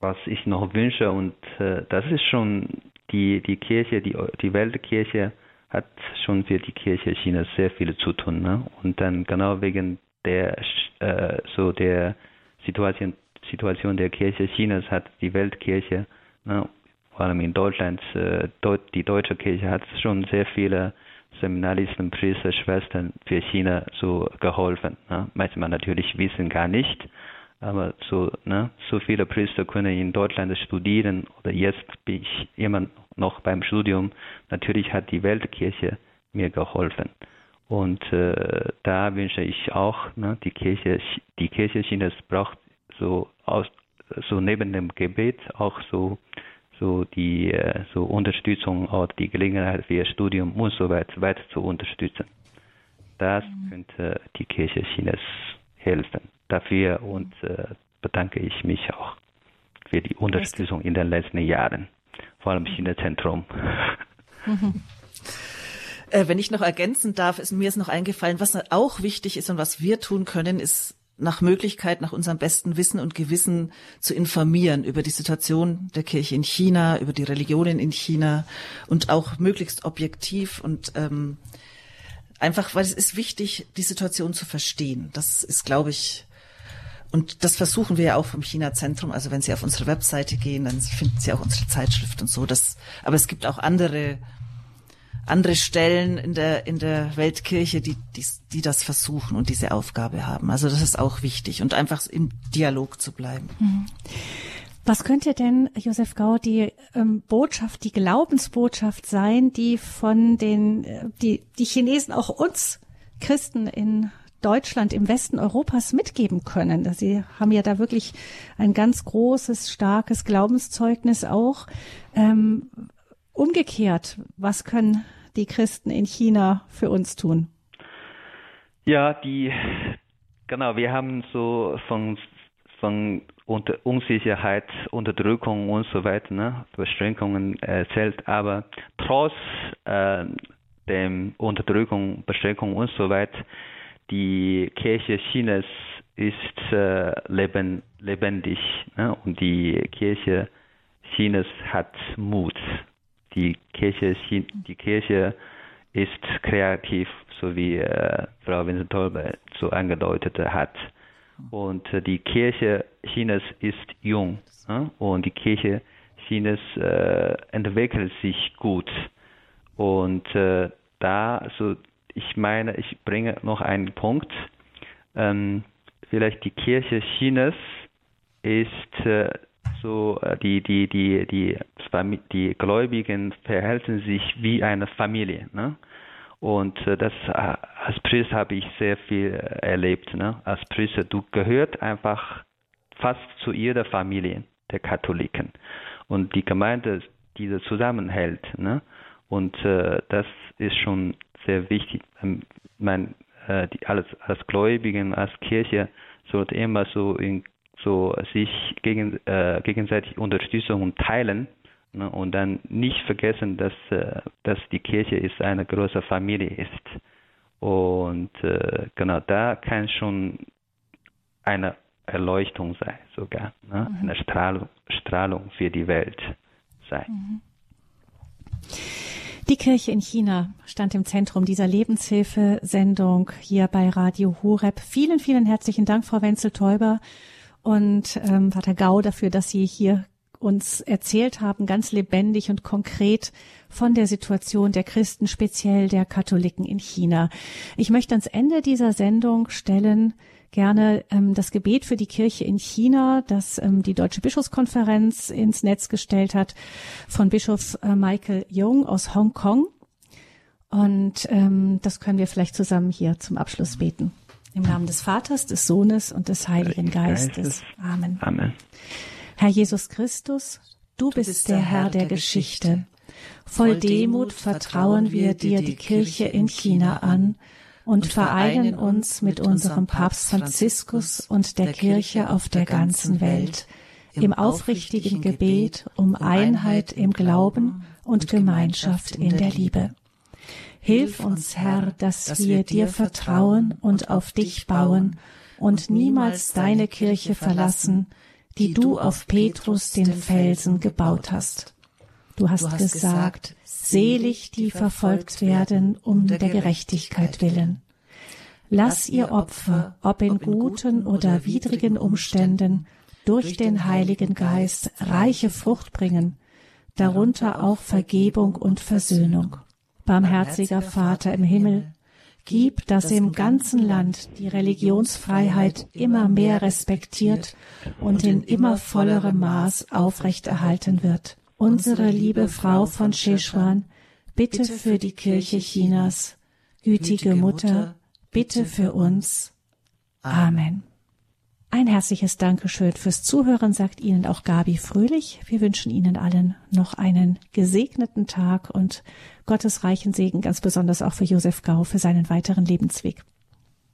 was ich noch wünsche und äh, das ist schon die die Kirche, die die Weltkirche hat schon für die Kirche China sehr viel zu tun. Ne? Und dann genau wegen der äh, so der Situation Situation der Kirche Chinas hat die Weltkirche, ne, vor allem in Deutschland, äh, die deutsche Kirche hat schon sehr viele Seminaristen, Priester, Schwestern für China so geholfen. Ne? Manchmal natürlich wissen gar nicht, aber so, ne, so viele Priester können in Deutschland studieren oder jetzt bin ich immer noch beim Studium. Natürlich hat die Weltkirche mir geholfen. Und äh, da wünsche ich auch, ne, die Kirche, die Kirche Chinas braucht so aus, so neben dem Gebet auch so so die äh, so Unterstützung oder die Gelegenheit für Studium und so weiter weiter zu unterstützen. Das mhm. könnte die Kirche Chinas helfen. Dafür und äh, bedanke ich mich auch für die Unterstützung in den letzten Jahren, vor allem China-Zentrum. Mhm. Äh, wenn ich noch ergänzen darf, ist mir ist noch eingefallen, was auch wichtig ist und was wir tun können, ist nach Möglichkeit, nach unserem besten Wissen und Gewissen zu informieren über die Situation der Kirche in China, über die Religionen in China und auch möglichst objektiv und ähm, einfach, weil es ist wichtig, die Situation zu verstehen. Das ist, glaube ich, und das versuchen wir ja auch vom China-Zentrum. Also wenn Sie auf unsere Webseite gehen, dann finden Sie auch unsere Zeitschrift und so. Das, aber es gibt auch andere andere Stellen in der, in der Weltkirche, die, die, die das versuchen und diese Aufgabe haben. Also das ist auch wichtig und einfach im Dialog zu bleiben. Mhm. Was könnte denn, Josef Gau, die ähm, Botschaft, die Glaubensbotschaft sein, die von den, äh, die, die Chinesen auch uns Christen in Deutschland, im Westen Europas mitgeben können? Sie haben ja da wirklich ein ganz großes, starkes Glaubenszeugnis auch. Ähm, umgekehrt, was können die Christen in China für uns tun? Ja, die, genau, wir haben so von, von unter Unsicherheit, Unterdrückung und so weiter, ne, Beschränkungen erzählt, aber trotz äh, dem Unterdrückung, Beschränkung und so weiter, die Kirche Chinas ist äh, leben, lebendig ne? und die Kirche Chinas hat Mut die Kirche, die Kirche ist kreativ, so wie äh, Frau Vincent Tolbe so angedeutet hat. Und äh, die Kirche Chinas ist jung äh, und die Kirche Chinas äh, entwickelt sich gut. Und äh, da, so ich meine, ich bringe noch einen Punkt. Ähm, vielleicht die Kirche Chinas ist äh, so äh, die die die die die Gläubigen verhalten sich wie eine Familie ne? und äh, das äh, als Priester habe ich sehr viel erlebt ne? als Priester du gehört einfach fast zu jeder Familie der Katholiken und die Gemeinde diese zusammenhält ne? und äh, das ist schon sehr wichtig ähm, man äh, die, als als Gläubigen als Kirche sollte immer so in so sich gegen, äh, gegenseitig Unterstützung und teilen ne, und dann nicht vergessen, dass, äh, dass die Kirche ist eine große Familie ist. Und äh, genau da kann schon eine Erleuchtung sein, sogar ne, mhm. eine Strahlung, Strahlung für die Welt sein. Mhm. Die Kirche in China stand im Zentrum dieser Lebenshilfe-Sendung hier bei Radio Horeb. Vielen, vielen herzlichen Dank, Frau Wenzel-Täuber und ähm, Vater Gau, dafür, dass Sie hier uns erzählt haben, ganz lebendig und konkret von der Situation der Christen, speziell der Katholiken in China. Ich möchte ans Ende dieser Sendung stellen gerne ähm, das Gebet für die Kirche in China, das ähm, die Deutsche Bischofskonferenz ins Netz gestellt hat, von Bischof äh, Michael Jung aus Hongkong. Und ähm, das können wir vielleicht zusammen hier zum Abschluss beten. Im Namen des Vaters, des Sohnes und des Heiligen Geistes. Amen. Amen. Herr Jesus Christus, du, du bist, bist der Herr der, der Geschichte. Voll Demut vertrauen wir dir die Kirche in China an und vereinen uns mit unserem Papst Franziskus und der Kirche auf der ganzen Welt im aufrichtigen Gebet um Einheit im Glauben und Gemeinschaft in der Liebe. Hilf uns, Herr, dass wir dir vertrauen und auf dich bauen und niemals deine Kirche verlassen, die du auf Petrus den Felsen gebaut hast. Du hast gesagt, Selig, die verfolgt werden um der Gerechtigkeit willen. Lass ihr Opfer, ob in guten oder widrigen Umständen, durch den Heiligen Geist reiche Frucht bringen, darunter auch Vergebung und Versöhnung. Barmherziger Vater im Himmel, gib, dass im ganzen Land die Religionsfreiheit immer mehr respektiert und in immer vollerem Maß aufrechterhalten wird. Unsere liebe Frau von Sichuan, bitte für die Kirche Chinas, gütige Mutter, bitte für uns. Amen. Ein herzliches Dankeschön fürs Zuhören, sagt Ihnen auch Gabi Fröhlich. Wir wünschen Ihnen allen noch einen gesegneten Tag und Gottes reichen Segen, ganz besonders auch für Josef Gau für seinen weiteren Lebensweg.